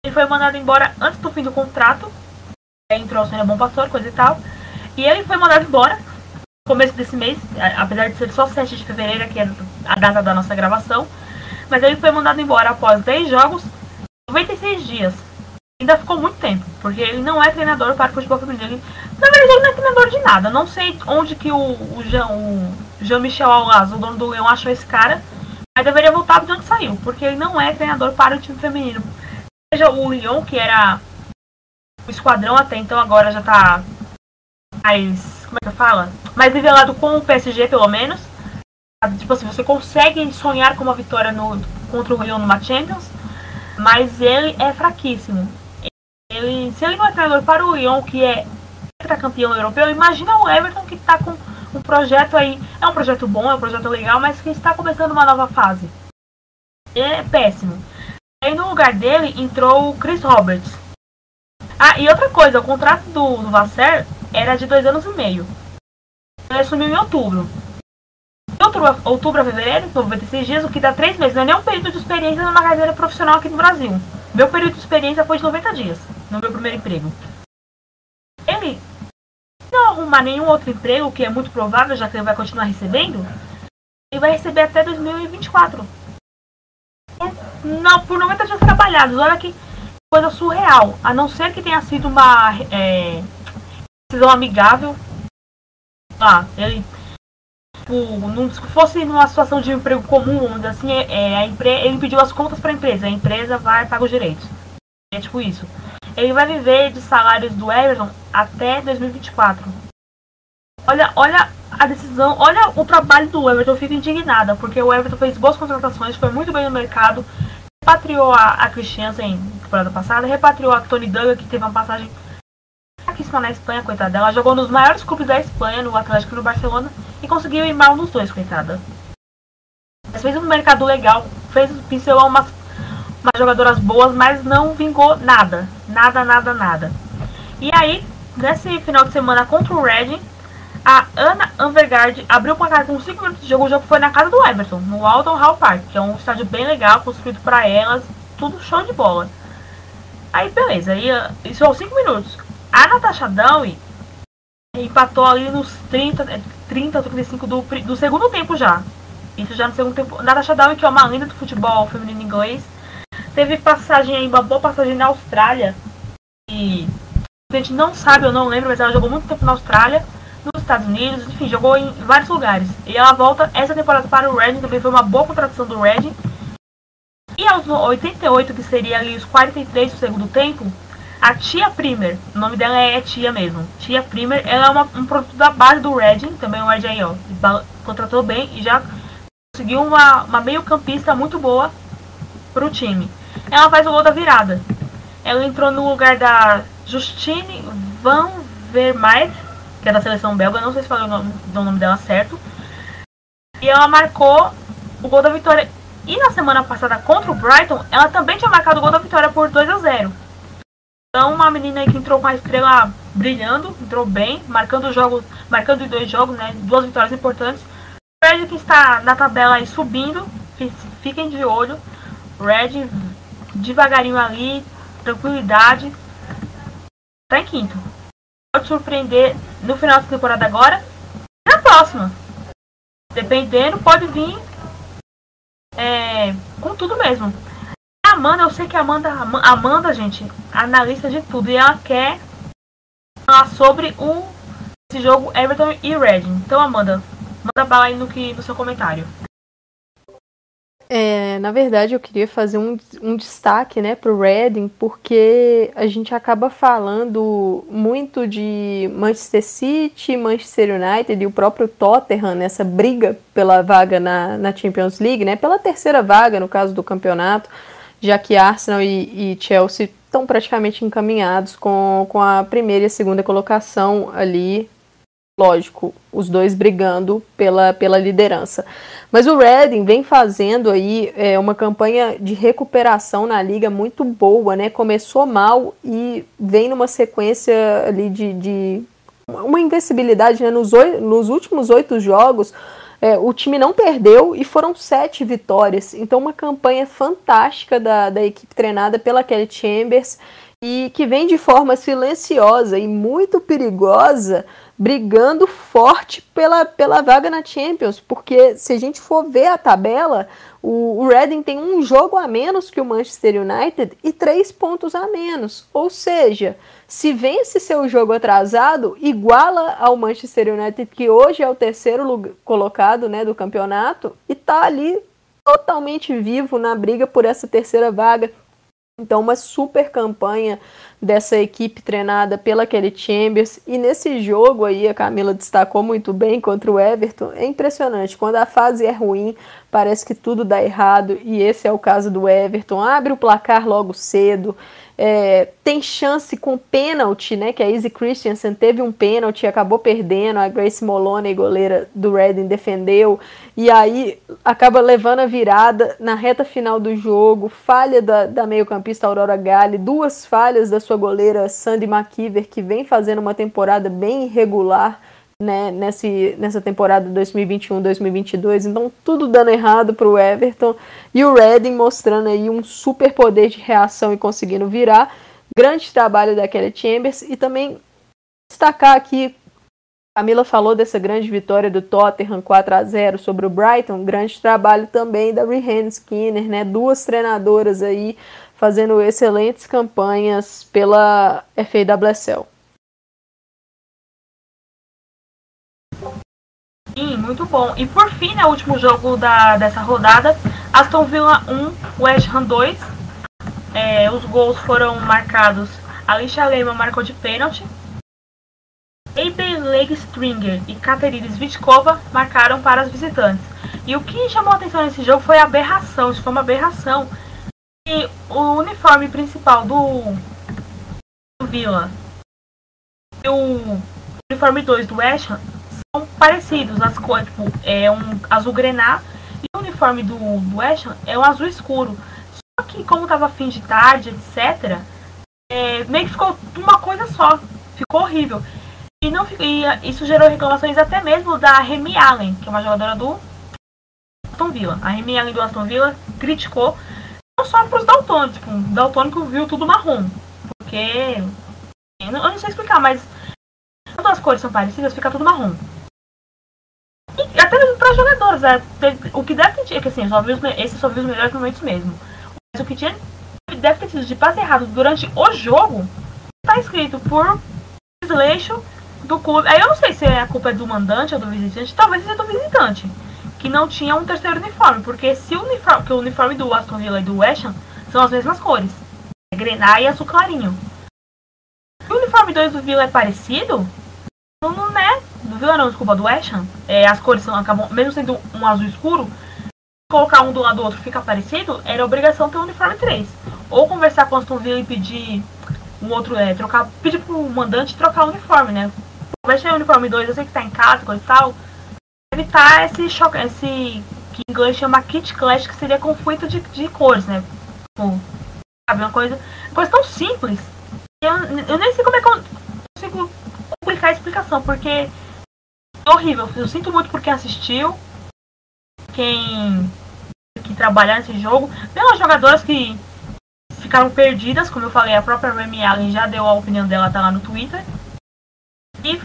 Ele foi mandado embora antes do fim do contrato. Entrou o Bom Pastor, coisa e tal. E ele foi mandado embora começo desse mês, apesar de ser só 7 de fevereiro, que é a data da nossa gravação. Mas ele foi mandado embora após 10 jogos, 96 dias. Ainda ficou muito tempo, porque ele não é treinador para o futebol feminino. na verdade, ele não é treinador de nada. Não sei onde que o, o Jean-Michel Jean Alaz, o dono do Leão, achou esse cara. Mas deveria voltar de onde saiu, porque ele não é treinador para o time feminino. Seja o Lyon, que era o esquadrão até então, agora já está mais como é que fala? Mais nivelado com o PSG, pelo menos. Tipo assim, você consegue sonhar com uma vitória no, contra o Lyon numa Champions, mas ele é fraquíssimo. Ele, se ele não é treinador para o Lyon, que é campeão europeu, imagina o Everton que está com um projeto aí. É um projeto bom, é um projeto legal, mas que está começando uma nova fase. É péssimo. Aí no lugar dele entrou o Chris Roberts. Ah, e outra coisa, o contrato do, do Vasser era de dois anos e meio. Ele assumiu em outubro. Outubro, outubro a fevereiro, 96 dias, o que dá três meses. Não é nem um período de experiência numa carreira profissional aqui no Brasil. Meu período de experiência foi de 90 dias, no meu primeiro emprego. Ele não arrumar nenhum outro emprego, que é muito provável, já que ele vai continuar recebendo, ele vai receber até 2024. Por, não, por 90 dias trabalhados. Olha que coisa surreal. A não ser que tenha sido uma é, decisão amigável. Ah, ele. Tipo, se fosse numa situação de emprego comum, assim, é, é, a empre, ele pediu as contas para a empresa, a empresa vai pagar os direitos. É tipo isso. Ele vai viver de salários do Everton até 2024. Olha, olha a decisão, olha o trabalho do Everton, eu fico indignada, porque o Everton fez boas contratações, foi muito bem no mercado, repatriou a, a Christiansen temporada passada, repatriou a Tony Duggan, que teve uma passagem fraquíssima na Espanha, coitada. Ela jogou nos maiores clubes da Espanha, no Atlético e no Barcelona, e conseguiu ir mal nos dois, coitada. Mas fez um mercado legal, fez, pincelou umas, umas jogadoras boas, mas não vingou nada. Nada, nada, nada. E aí, nesse final de semana contra o Reading, a Ana Anvergard abriu o placar com 5 minutos de jogo. O jogo foi na casa do Everton, no Alton Hall Park, que é um estádio bem legal, construído para elas, tudo show de bola. Aí beleza, aí, isso aos 5 minutos. A Natasha Downey empatou ali nos 30, 30 35 do, do segundo tempo já. Isso já no segundo tempo. Natasha Downey, que é uma linda do futebol feminino inglês, teve passagem aí, uma boa passagem na Austrália. E a gente não sabe, eu não lembro, mas ela jogou muito tempo na Austrália, nos Estados Unidos, enfim, jogou em vários lugares. E ela volta essa temporada para o Reading, também foi uma boa contratação do Reading. E aos 88, que seria ali os 43 do segundo tempo, a Tia Primer, o nome dela é Tia mesmo. Tia Primer, ela é uma, um produto da base do Reading, também o Reading aí, ó, contratou bem e já conseguiu uma, uma meio campista muito boa pro time. Ela faz o gol da virada. Ela entrou no lugar da Justine Van Vermeer, que é da seleção belga, não sei se falei o nome, o nome dela certo. E ela marcou o gol da vitória. E na semana passada contra o Brighton, ela também tinha marcado o gol da vitória por 2 a 0 Então uma menina aí que entrou com a estrela brilhando, entrou bem, marcando jogos, marcando dois jogos, né? Duas vitórias importantes. Red que está na tabela aí subindo, fiquem de olho. Red devagarinho ali, tranquilidade. Tá em quinto. Pode surpreender no final da temporada agora e na próxima. Dependendo, pode vir é, com tudo mesmo. Amanda, eu sei que a Amanda, Amanda, gente, analista de tudo. E ela quer falar sobre o, esse jogo Everton e Reading. Então, Amanda, manda bala aí no, que, no seu comentário. É, na verdade, eu queria fazer um, um destaque né, para o Reading, porque a gente acaba falando muito de Manchester City, Manchester United e o próprio Tottenham nessa briga pela vaga na, na Champions League, né, pela terceira vaga no caso do campeonato, já que Arsenal e, e Chelsea estão praticamente encaminhados com, com a primeira e a segunda colocação ali lógico, os dois brigando pela, pela liderança. Mas o Reading vem fazendo aí é, uma campanha de recuperação na liga muito boa, né? Começou mal e vem numa sequência ali de, de uma invencibilidade, né? Nos, nos últimos oito jogos, é, o time não perdeu e foram sete vitórias. Então, uma campanha fantástica da, da equipe treinada pela Kelly Chambers e que vem de forma silenciosa e muito perigosa brigando forte pela, pela vaga na Champions, porque se a gente for ver a tabela, o, o Reading tem um jogo a menos que o Manchester United e três pontos a menos. Ou seja, se vence seu jogo atrasado, iguala ao Manchester United, que hoje é o terceiro colocado né, do campeonato, e está ali totalmente vivo na briga por essa terceira vaga. Então, uma super campanha dessa equipe treinada pela Kelly Chambers. E nesse jogo aí, a Camila destacou muito bem contra o Everton. É impressionante. Quando a fase é ruim, parece que tudo dá errado. E esse é o caso do Everton. Abre o placar logo cedo. É, tem chance com pênalti, né? Que a Izzy Christensen teve um pênalti, acabou perdendo. A Grace Moloney, goleira do Reading, defendeu. E aí acaba levando a virada na reta final do jogo. Falha da, da meio-campista Aurora Gale, duas falhas da sua goleira Sandy McKeever, que vem fazendo uma temporada bem irregular né, nesse, nessa temporada 2021-2022. Então, tudo dando errado para o Everton. E o Reading mostrando aí um super poder de reação e conseguindo virar. Grande trabalho da Kelly Chambers. E também destacar aqui, Camila falou dessa grande vitória do Tottenham 4 a 0 sobre o Brighton. Grande trabalho também da Rihanna Skinner, né? Duas treinadoras aí fazendo excelentes campanhas pela FAWSL. Sim, muito bom. E por fim, né, o último jogo da, dessa rodada, Aston Villa 1, West Ham 2. É, os gols foram marcados. Alicia Lehmann marcou de pênalti. Abel Leg Stringer e Katerina Svitkova marcaram para os visitantes. E o que chamou a atenção nesse jogo foi a aberração. Isso foi uma aberração. E o uniforme principal do, do Villa e o uniforme 2 do West Ham são parecidos, as cores, tipo, é um azul grená e o uniforme do, do West Ham é um azul escuro. Só que como tava fim de tarde, etc, é, meio que ficou uma coisa só. Ficou horrível. E, não, e isso gerou reclamações até mesmo da Remy Allen, que é uma jogadora do Aston Villa. A Remy Allen do Aston Villa criticou não só para os daltônicos, tipo, o daltônico viu tudo marrom. Porque. Eu não, sei explicar, mas quando as cores são parecidas, fica tudo marrom. E até mesmo para jogadores, é, o que deve ter. Que assim, só os, esse só vi os melhores momentos mesmo. Mas o que tinha deve ter sido de passe errado durante o jogo está escrito por desleixo do clube. Aí eu não sei se a culpa é do mandante ou do visitante, talvez seja do visitante, que não tinha um terceiro uniforme, porque se o uniforme, que o uniforme do Aston Villa e do West Ham são as mesmas cores, é grená e azul clarinho. Se o uniforme 2 do Villa é parecido, não, né? Do Villa não, desculpa, do West Ham, é, as cores são, acabam, mesmo sendo um azul escuro, colocar um do lado do outro fica parecido, era obrigação ter o uniforme 3. Ou conversar com o Aston Villa e pedir o outro é trocar, pedir pro mandante trocar o uniforme, né? Ser o uniforme 2, eu sei que tá em casa, coisa e tal. Evitar esse choque, esse que em inglês chama kit clash, que seria conflito de, de cores, né? Tipo, sabe, uma coisa, uma coisa tão simples. Eu, eu nem sei como é que eu consigo complicar a explicação, porque é horrível. Eu sinto muito por quem assistiu, quem que trabalhar nesse jogo, pelas jogadoras que ficaram perdidas, como eu falei, a própria Remy Allen já deu a opinião dela, tá lá no Twitter. E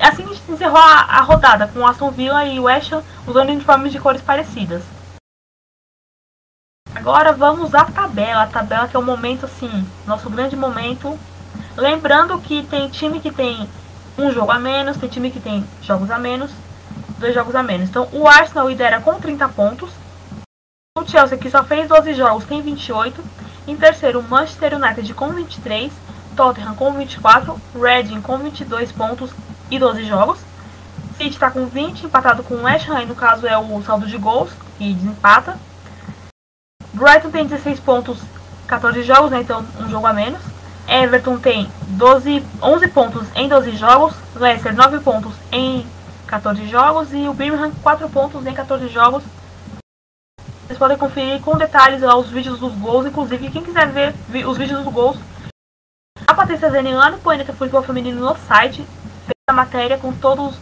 assim encerrou a, a rodada, com Aston Villa e West Ham usando uniformes de cores parecidas. Agora vamos à tabela, a tabela que é o momento assim, nosso grande momento. Lembrando que tem time que tem um jogo a menos, tem time que tem jogos a menos, dois jogos a menos. Então o Arsenal lidera com 30 pontos. O Chelsea que só fez 12 jogos tem 28. Em terceiro, o Manchester United com 23. Tottenham com 24. Reading com 22 pontos e 12 jogos. City está com 20, empatado com o West Ham, no caso é o saldo de gols, que desempata. Brighton tem 16 pontos, 14 jogos, né, então um jogo a menos. Everton tem 12, 11 pontos em 12 jogos. Leicester 9 pontos em 14 jogos. E o Birmingham 4 pontos em 14 jogos. Vocês podem conferir com detalhes lá os vídeos dos gols. Inclusive, quem quiser ver os vídeos dos gols, a Patrícia Zeni lá no Planeta Futebol Feminino no site fez a matéria com todos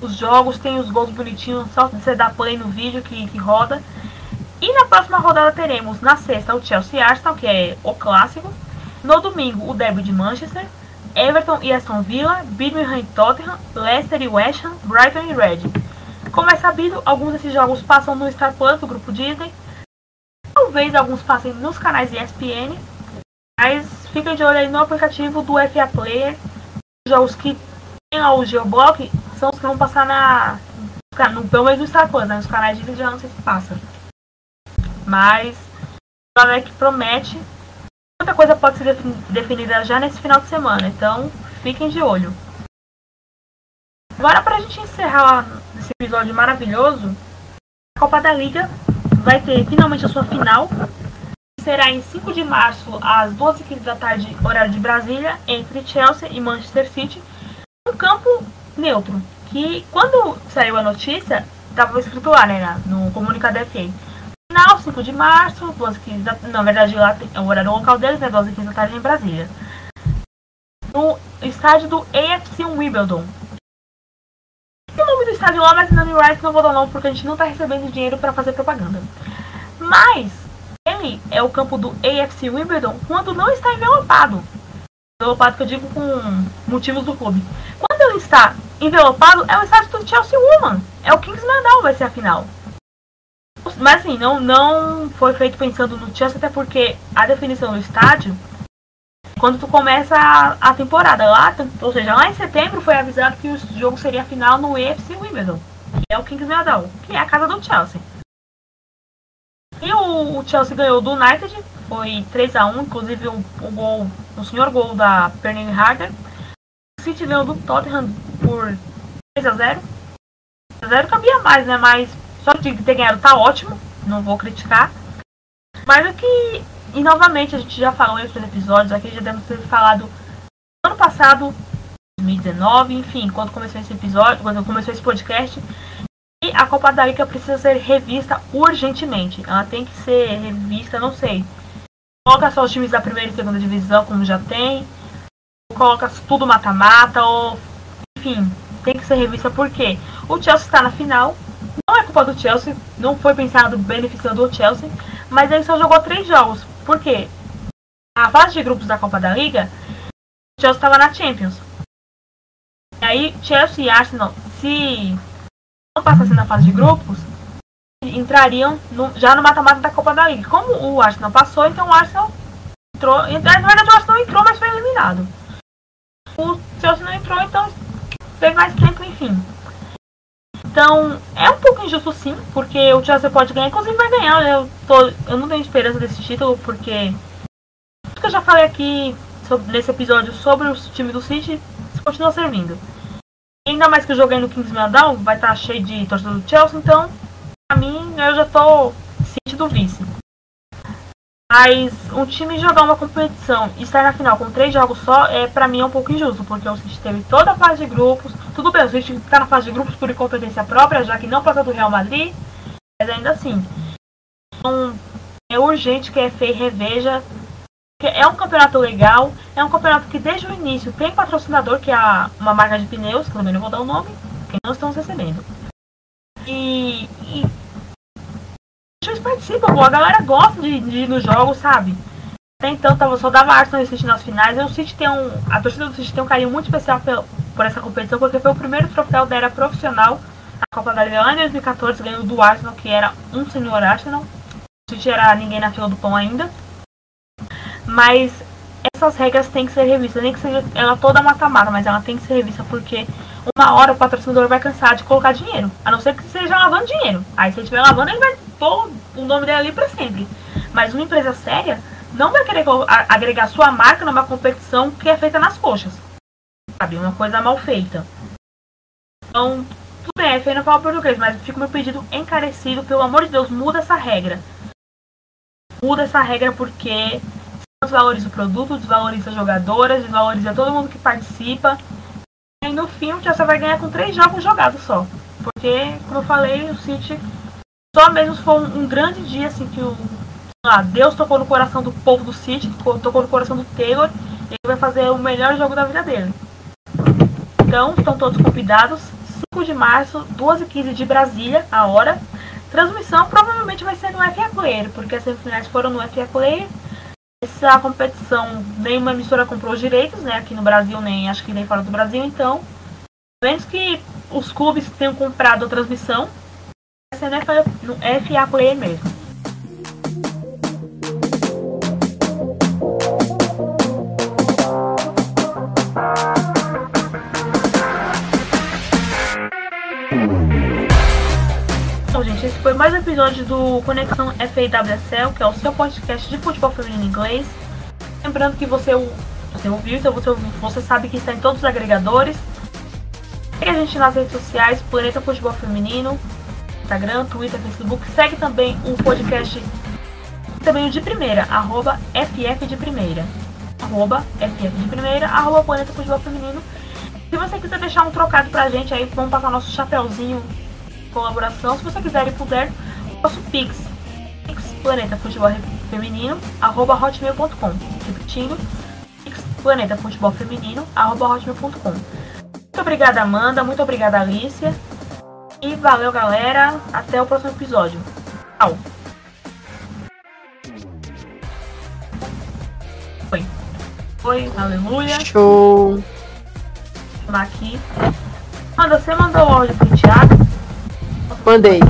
os jogos, tem os gols bonitinhos, só você dar play no vídeo que, que roda. E na próxima rodada teremos na sexta o Chelsea Arsenal, que é o clássico. No domingo, o derby de Manchester, Everton e Aston Villa, Birmingham e Tottenham, Leicester e West Ham, Brighton e Reading. Como é sabido, alguns desses jogos passam no Star Plus do grupo Disney. Talvez alguns passem nos canais ESPN. Mas fiquem de olho aí no aplicativo do FA Player. Os jogos que tem lá o Geoblock são os que vão passar na. No, pelo menos no Star né? Nos canais Disney já não sei se passa. Mas. É que promete. Muita coisa pode ser definida já nesse final de semana. Então, fiquem de olho. Agora, pra gente encerrar esse episódio maravilhoso, a Copa da Liga vai ter finalmente a sua final. Será em 5 de março, às 12h15 da tarde, horário de Brasília, entre Chelsea e Manchester City, um campo neutro. Que quando saiu a notícia, estava escrito lá, né, no comunicado FA. Final, 5 de março, 12h15 da Na verdade, lá tem, o horário local deles é 12h15 da tarde em Brasília. No estádio do AFC Wimbledon, o nome do estádio lá, mas Nani Rice não vou dar nome porque a gente não está recebendo dinheiro para fazer propaganda. Mas ele é o campo do AFC Wimbledon quando não está envelopado. Envelopado que eu digo com motivos do clube. Quando ele está envelopado, é o estádio do Chelsea Woman. É o Kings Mandal vai ser a final. Mas assim, não, não foi feito pensando no Chelsea, até porque a definição do estádio quando tu começa a, a, temporada lá, ou seja, lá em setembro foi avisado que o jogo seria final no EFC Wimbledon, que é o Kings que é a casa do Chelsea. E o, o Chelsea ganhou do United, foi 3 a 1 inclusive o, o gol, o senhor gol da Pernille Harder. O City ganhou do Tottenham por 3 a 0 3 a 0 cabia mais, né? Mas só de ter ganhado tá ótimo, não vou criticar. Mas o que e novamente, a gente já falou em outros episódios aqui, já devemos ter falado ano passado, 2019, enfim, quando começou esse episódio, quando começou esse podcast. E a Copa da Liga precisa ser revista urgentemente. Ela tem que ser revista, não sei. Coloca só os times da primeira e segunda divisão, como já tem. Coloca tudo mata-mata, ou. Enfim, tem que ser revista porque o Chelsea está na final. Não é culpa do Chelsea, não foi pensado beneficiando o Chelsea, mas ele só jogou três jogos. Por quê? A fase de grupos da Copa da Liga, o Chelsea estava na Champions. E aí, Chelsea e Arsenal, se passassem na fase de grupos, entrariam no, já no mata-mata da Copa da Liga. Como o Arsenal passou, então o Arsenal entrou. Na verdade, o Arsenal entrou, mas foi eliminado. O Chelsea não entrou, então teve mais tempo, enfim. Então, é um pouco injusto sim, porque o Chelsea pode ganhar, inclusive vai ganhar. Eu, tô, eu não tenho esperança desse título, porque tudo que eu já falei aqui sobre, nesse episódio sobre o time do City continua servindo. Ainda mais que eu joguei no Kings Medal, vai estar tá cheio de torcedor do Chelsea, então, pra mim, eu já tô City do vice. Mas um time jogar uma competição e estar na final com três jogos só, é para mim é um pouco injusto, porque o City teve toda a fase de grupos. Tudo bem, o City está na fase de grupos por incompetência própria, já que não passou do Real Madrid, mas ainda assim. Então, é urgente que a FA reveja. É um campeonato legal, é um campeonato que desde o início tem patrocinador, que é uma marca de pneus, que também não vou dar o nome, que não estamos recebendo. E, e eles participam, a galera gosta de, de ir nos jogos, sabe? Até então tava, só dava Arsenal e City nas finais. O City tem um. A torcida do City tem um carinho muito especial por, por essa competição, porque foi o primeiro troféu da era profissional. A Copa da Liga em 2014 ganhou do Arsenal, que era um senhor Arsenal. O City era ninguém na fila do pão ainda. Mas essas regras têm que ser revistas. Nem que seja ela toda mata-mata, mas ela tem que ser revista porque uma hora o patrocinador vai cansar de colocar dinheiro. A não ser que seja lavando dinheiro. Aí se ele estiver lavando, ele vai pôr o nome dele ali para sempre. Mas uma empresa séria não vai querer agregar sua marca numa competição que é feita nas coxas. Sabe? Uma coisa mal feita. Então, tudo bem, a FA não fala português, mas fica meu pedido encarecido. Pelo amor de Deus, muda essa regra. Muda essa regra porque desvaloriza o produto, desvaloriza as jogadoras, desvaloriza todo mundo que participa. E no fim o Chelsea vai ganhar com três jogos jogados só. Porque, como eu falei, o City só mesmo for um, um grande dia assim que o lá, Deus tocou no coração do povo do City, tocou no coração do Taylor, e ele vai fazer o melhor jogo da vida dele. Então, estão todos convidados. 5 de março, 2h15 de Brasília, a hora. Transmissão provavelmente vai ser no FA Player, porque as semifinais foram no FA Player. Essa competição, nenhuma emissora comprou os direitos, né? Aqui no Brasil, nem acho que nem fora do Brasil, então. Menos que os clubes tenham comprado a transmissão, vai ser no FA Player mesmo. Mais um episódio do Conexão FAWSL, que é o seu podcast de futebol feminino em inglês. Lembrando que você, você ouviu, então você, você sabe que está em todos os agregadores. Segue a gente nas redes sociais, Planeta Futebol Feminino, Instagram, Twitter, Facebook. Segue também o podcast também o de primeira, arroba FF de primeira. Arroba FF de primeira, arroba Planeta Futebol Feminino. Se você quiser deixar um trocado pra gente aí, vamos passar nosso chapéuzinho colaboração. Se você quiser e puder, nosso Pix, Pix Planeta Futebol Feminino, arroba hotmail.com. Repetindo, Pix Planeta Futebol Feminino, arroba hotmail.com. Muito obrigada, Amanda. Muito obrigada, Alicia. E valeu, galera. Até o próximo episódio. Tchau. Foi. Foi, aleluia. Show. Vou aqui. Amanda, você mandou o áudio pro Thiago? Mandei.